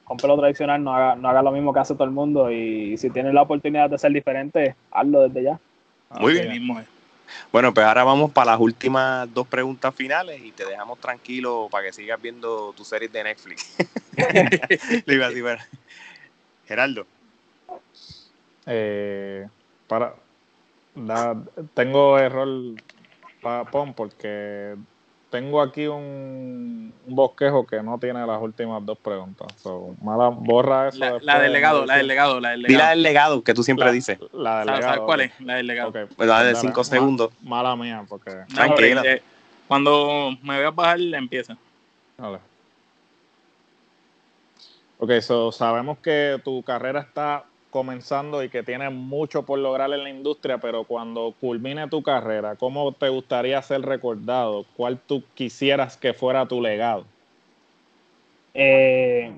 Compre lo tradicional, no haga, no haga lo mismo que hace todo el mundo y si tienes la oportunidad de ser diferente, hazlo desde ya. Muy Así bien. mismo es. Bueno, pues ahora vamos para las últimas dos preguntas finales y te dejamos tranquilo para que sigas viendo tu series de Netflix. Le iba a decir, bueno. Geraldo, Eh, para, da- tengo error pa- pon porque tengo aquí un, un bosquejo que no tiene las últimas dos preguntas. So, mala, borra eso. La, después la del legado, de- la del legado, la del di la del legado que tú siempre La- dices. La del ¿Sabes, legado. sabes cuál es? La del legado. Ok, Pues dale dale. cinco Ma- segundos. Mala mía, porque. No, Tranquila. eh, cuando me veas bajar, empieza. Vale. Ok, so sabemos que tu carrera está comenzando y que tienes mucho por lograr en la industria, pero cuando culmine tu carrera, ¿cómo te gustaría ser recordado? ¿Cuál tú quisieras que fuera tu legado? Eh,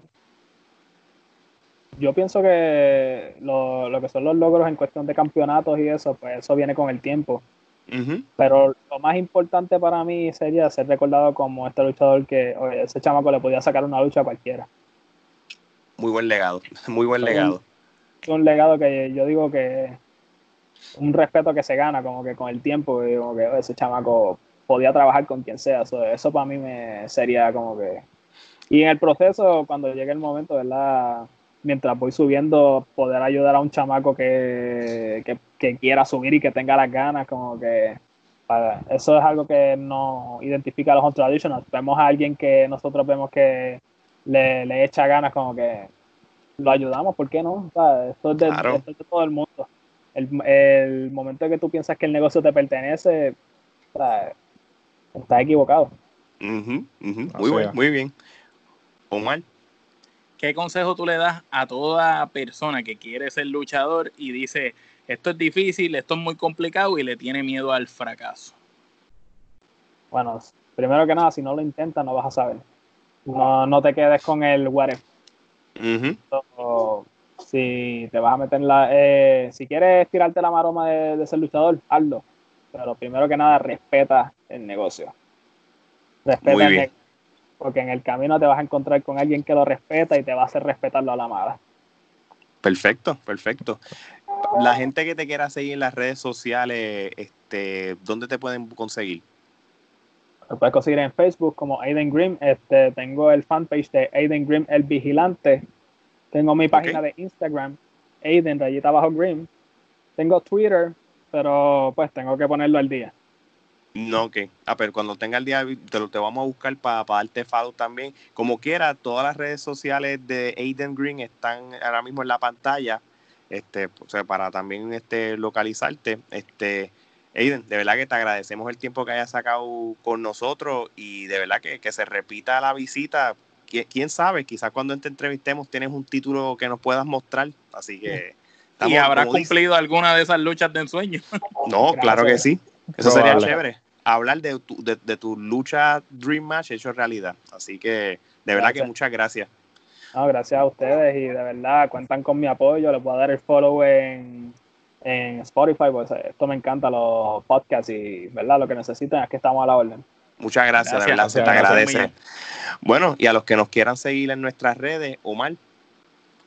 yo pienso que lo, lo que son los logros en cuestión de campeonatos y eso, pues eso viene con el tiempo. Pero lo más importante para mí sería ser recordado como este luchador que oye, ese chamaco le podía sacar una lucha a cualquiera. Muy buen legado, muy buen legado. Es un legado que yo digo que un respeto que se gana como que con el tiempo, y como que ese chamaco podía trabajar con quien sea. Eso, eso para mí me sería como que... Y en el proceso, cuando llegue el momento, ¿verdad? Mientras voy subiendo, poder ayudar a un chamaco que, que, que quiera subir y que tenga las ganas, como que para- eso es algo que nos identifica a los on traditionals. Vemos a alguien que nosotros vemos que le, le echa ganas, como que lo ayudamos, ¿por qué no? O sea, esto, es de, Claro. esto es de todo el mundo. El, el momento en que tú piensas que el negocio te pertenece, o sea, estás equivocado. Ujú, ujú. Así Muy bien, muy bien. Omar, ¿Qué consejo tú le das a toda persona que quiere ser luchador y dice, esto es difícil, esto es muy complicado y le tiene miedo al fracaso? Bueno, primero que nada, si no lo intentas, no vas a saber. No, no te quedes con el what if. Ujú. O si te vas a meter en la. eh, si quieres tirarte la maroma de, de ser luchador, hazlo. Pero primero que nada, respeta el negocio. Respeta Muy el bien. negocio. Porque en el camino te vas a encontrar con alguien que lo respeta y te va a hacer respetarlo a la mala. Perfecto, perfecto. La gente que te quiera seguir en las redes sociales, este, ¿dónde te pueden conseguir? Lo puedes conseguir en Facebook como Aiden Grimm. Este, tengo el fanpage de Aiden Grimm, el vigilante. Tengo mi página de Instagram, Aiden, rayita bajo Green. Tengo Twitter, pero pues tengo que ponerlo al día. No, ok. Ah, pero cuando tenga el día, te lo te vamos a buscar para darte follow también. Como quiera, todas las redes sociales de Aiden Green están ahora mismo en la pantalla, este, o sea, para también este, localizarte. Este, Aiden, de verdad que te agradecemos el tiempo que hayas sacado con nosotros y de verdad que, que se repita la visita. Qui- Quién sabe, quizás cuando te entrevistemos tienes un título que nos puedas mostrar. Así que. y estamos, como dice- cumplido alguna de esas luchas de ensueño. No, Gracias. claro que sí. Eso sería chévere. Hablar de tu, de, de tu lucha Dream Match hecho realidad. Así que, de verdad que muchas gracias. No, gracias a ustedes y de verdad cuentan con mi apoyo. Les voy a dar el follow en, en Spotify, pues esto me encanta, los podcasts y verdad lo que necesiten es que estamos a la orden. Muchas gracias, de Gracias. verdad, se te agradece. Bueno, y a los que nos quieran seguir en nuestras redes, Omar,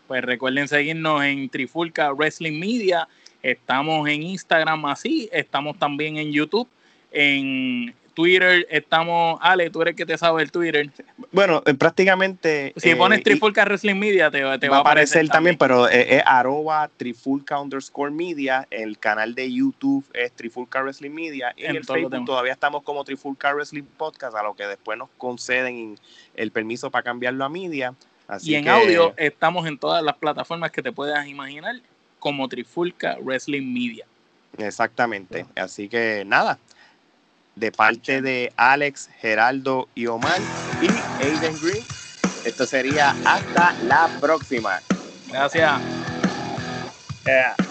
Pues recuerden seguirnos en Trifulca Wrestling Media. Estamos en Instagram así, estamos también en YouTube, en Twitter estamos, Ale, tú eres el que te sabe el Twitter. bueno, eh, prácticamente... Si eh, pones Trifulca Wrestling Media te, te te va a aparecer también, también. pero eh, es arroba trifulca underscore media. El canal de YouTube es Trifulca Wrestling Media. Y en, el Facebook todavía estamos como Trifulca Wrestling Podcast, a lo que después nos conceden el permiso para cambiarlo a media. Así Y en que- audio estamos en todas las plataformas que te puedas imaginar como Trifulca Wrestling Media. Exactamente. Así que nada. De parte de Alex, Geraldo y Omar y Aiden Green, esto sería hasta la próxima. Gracias. Yeah.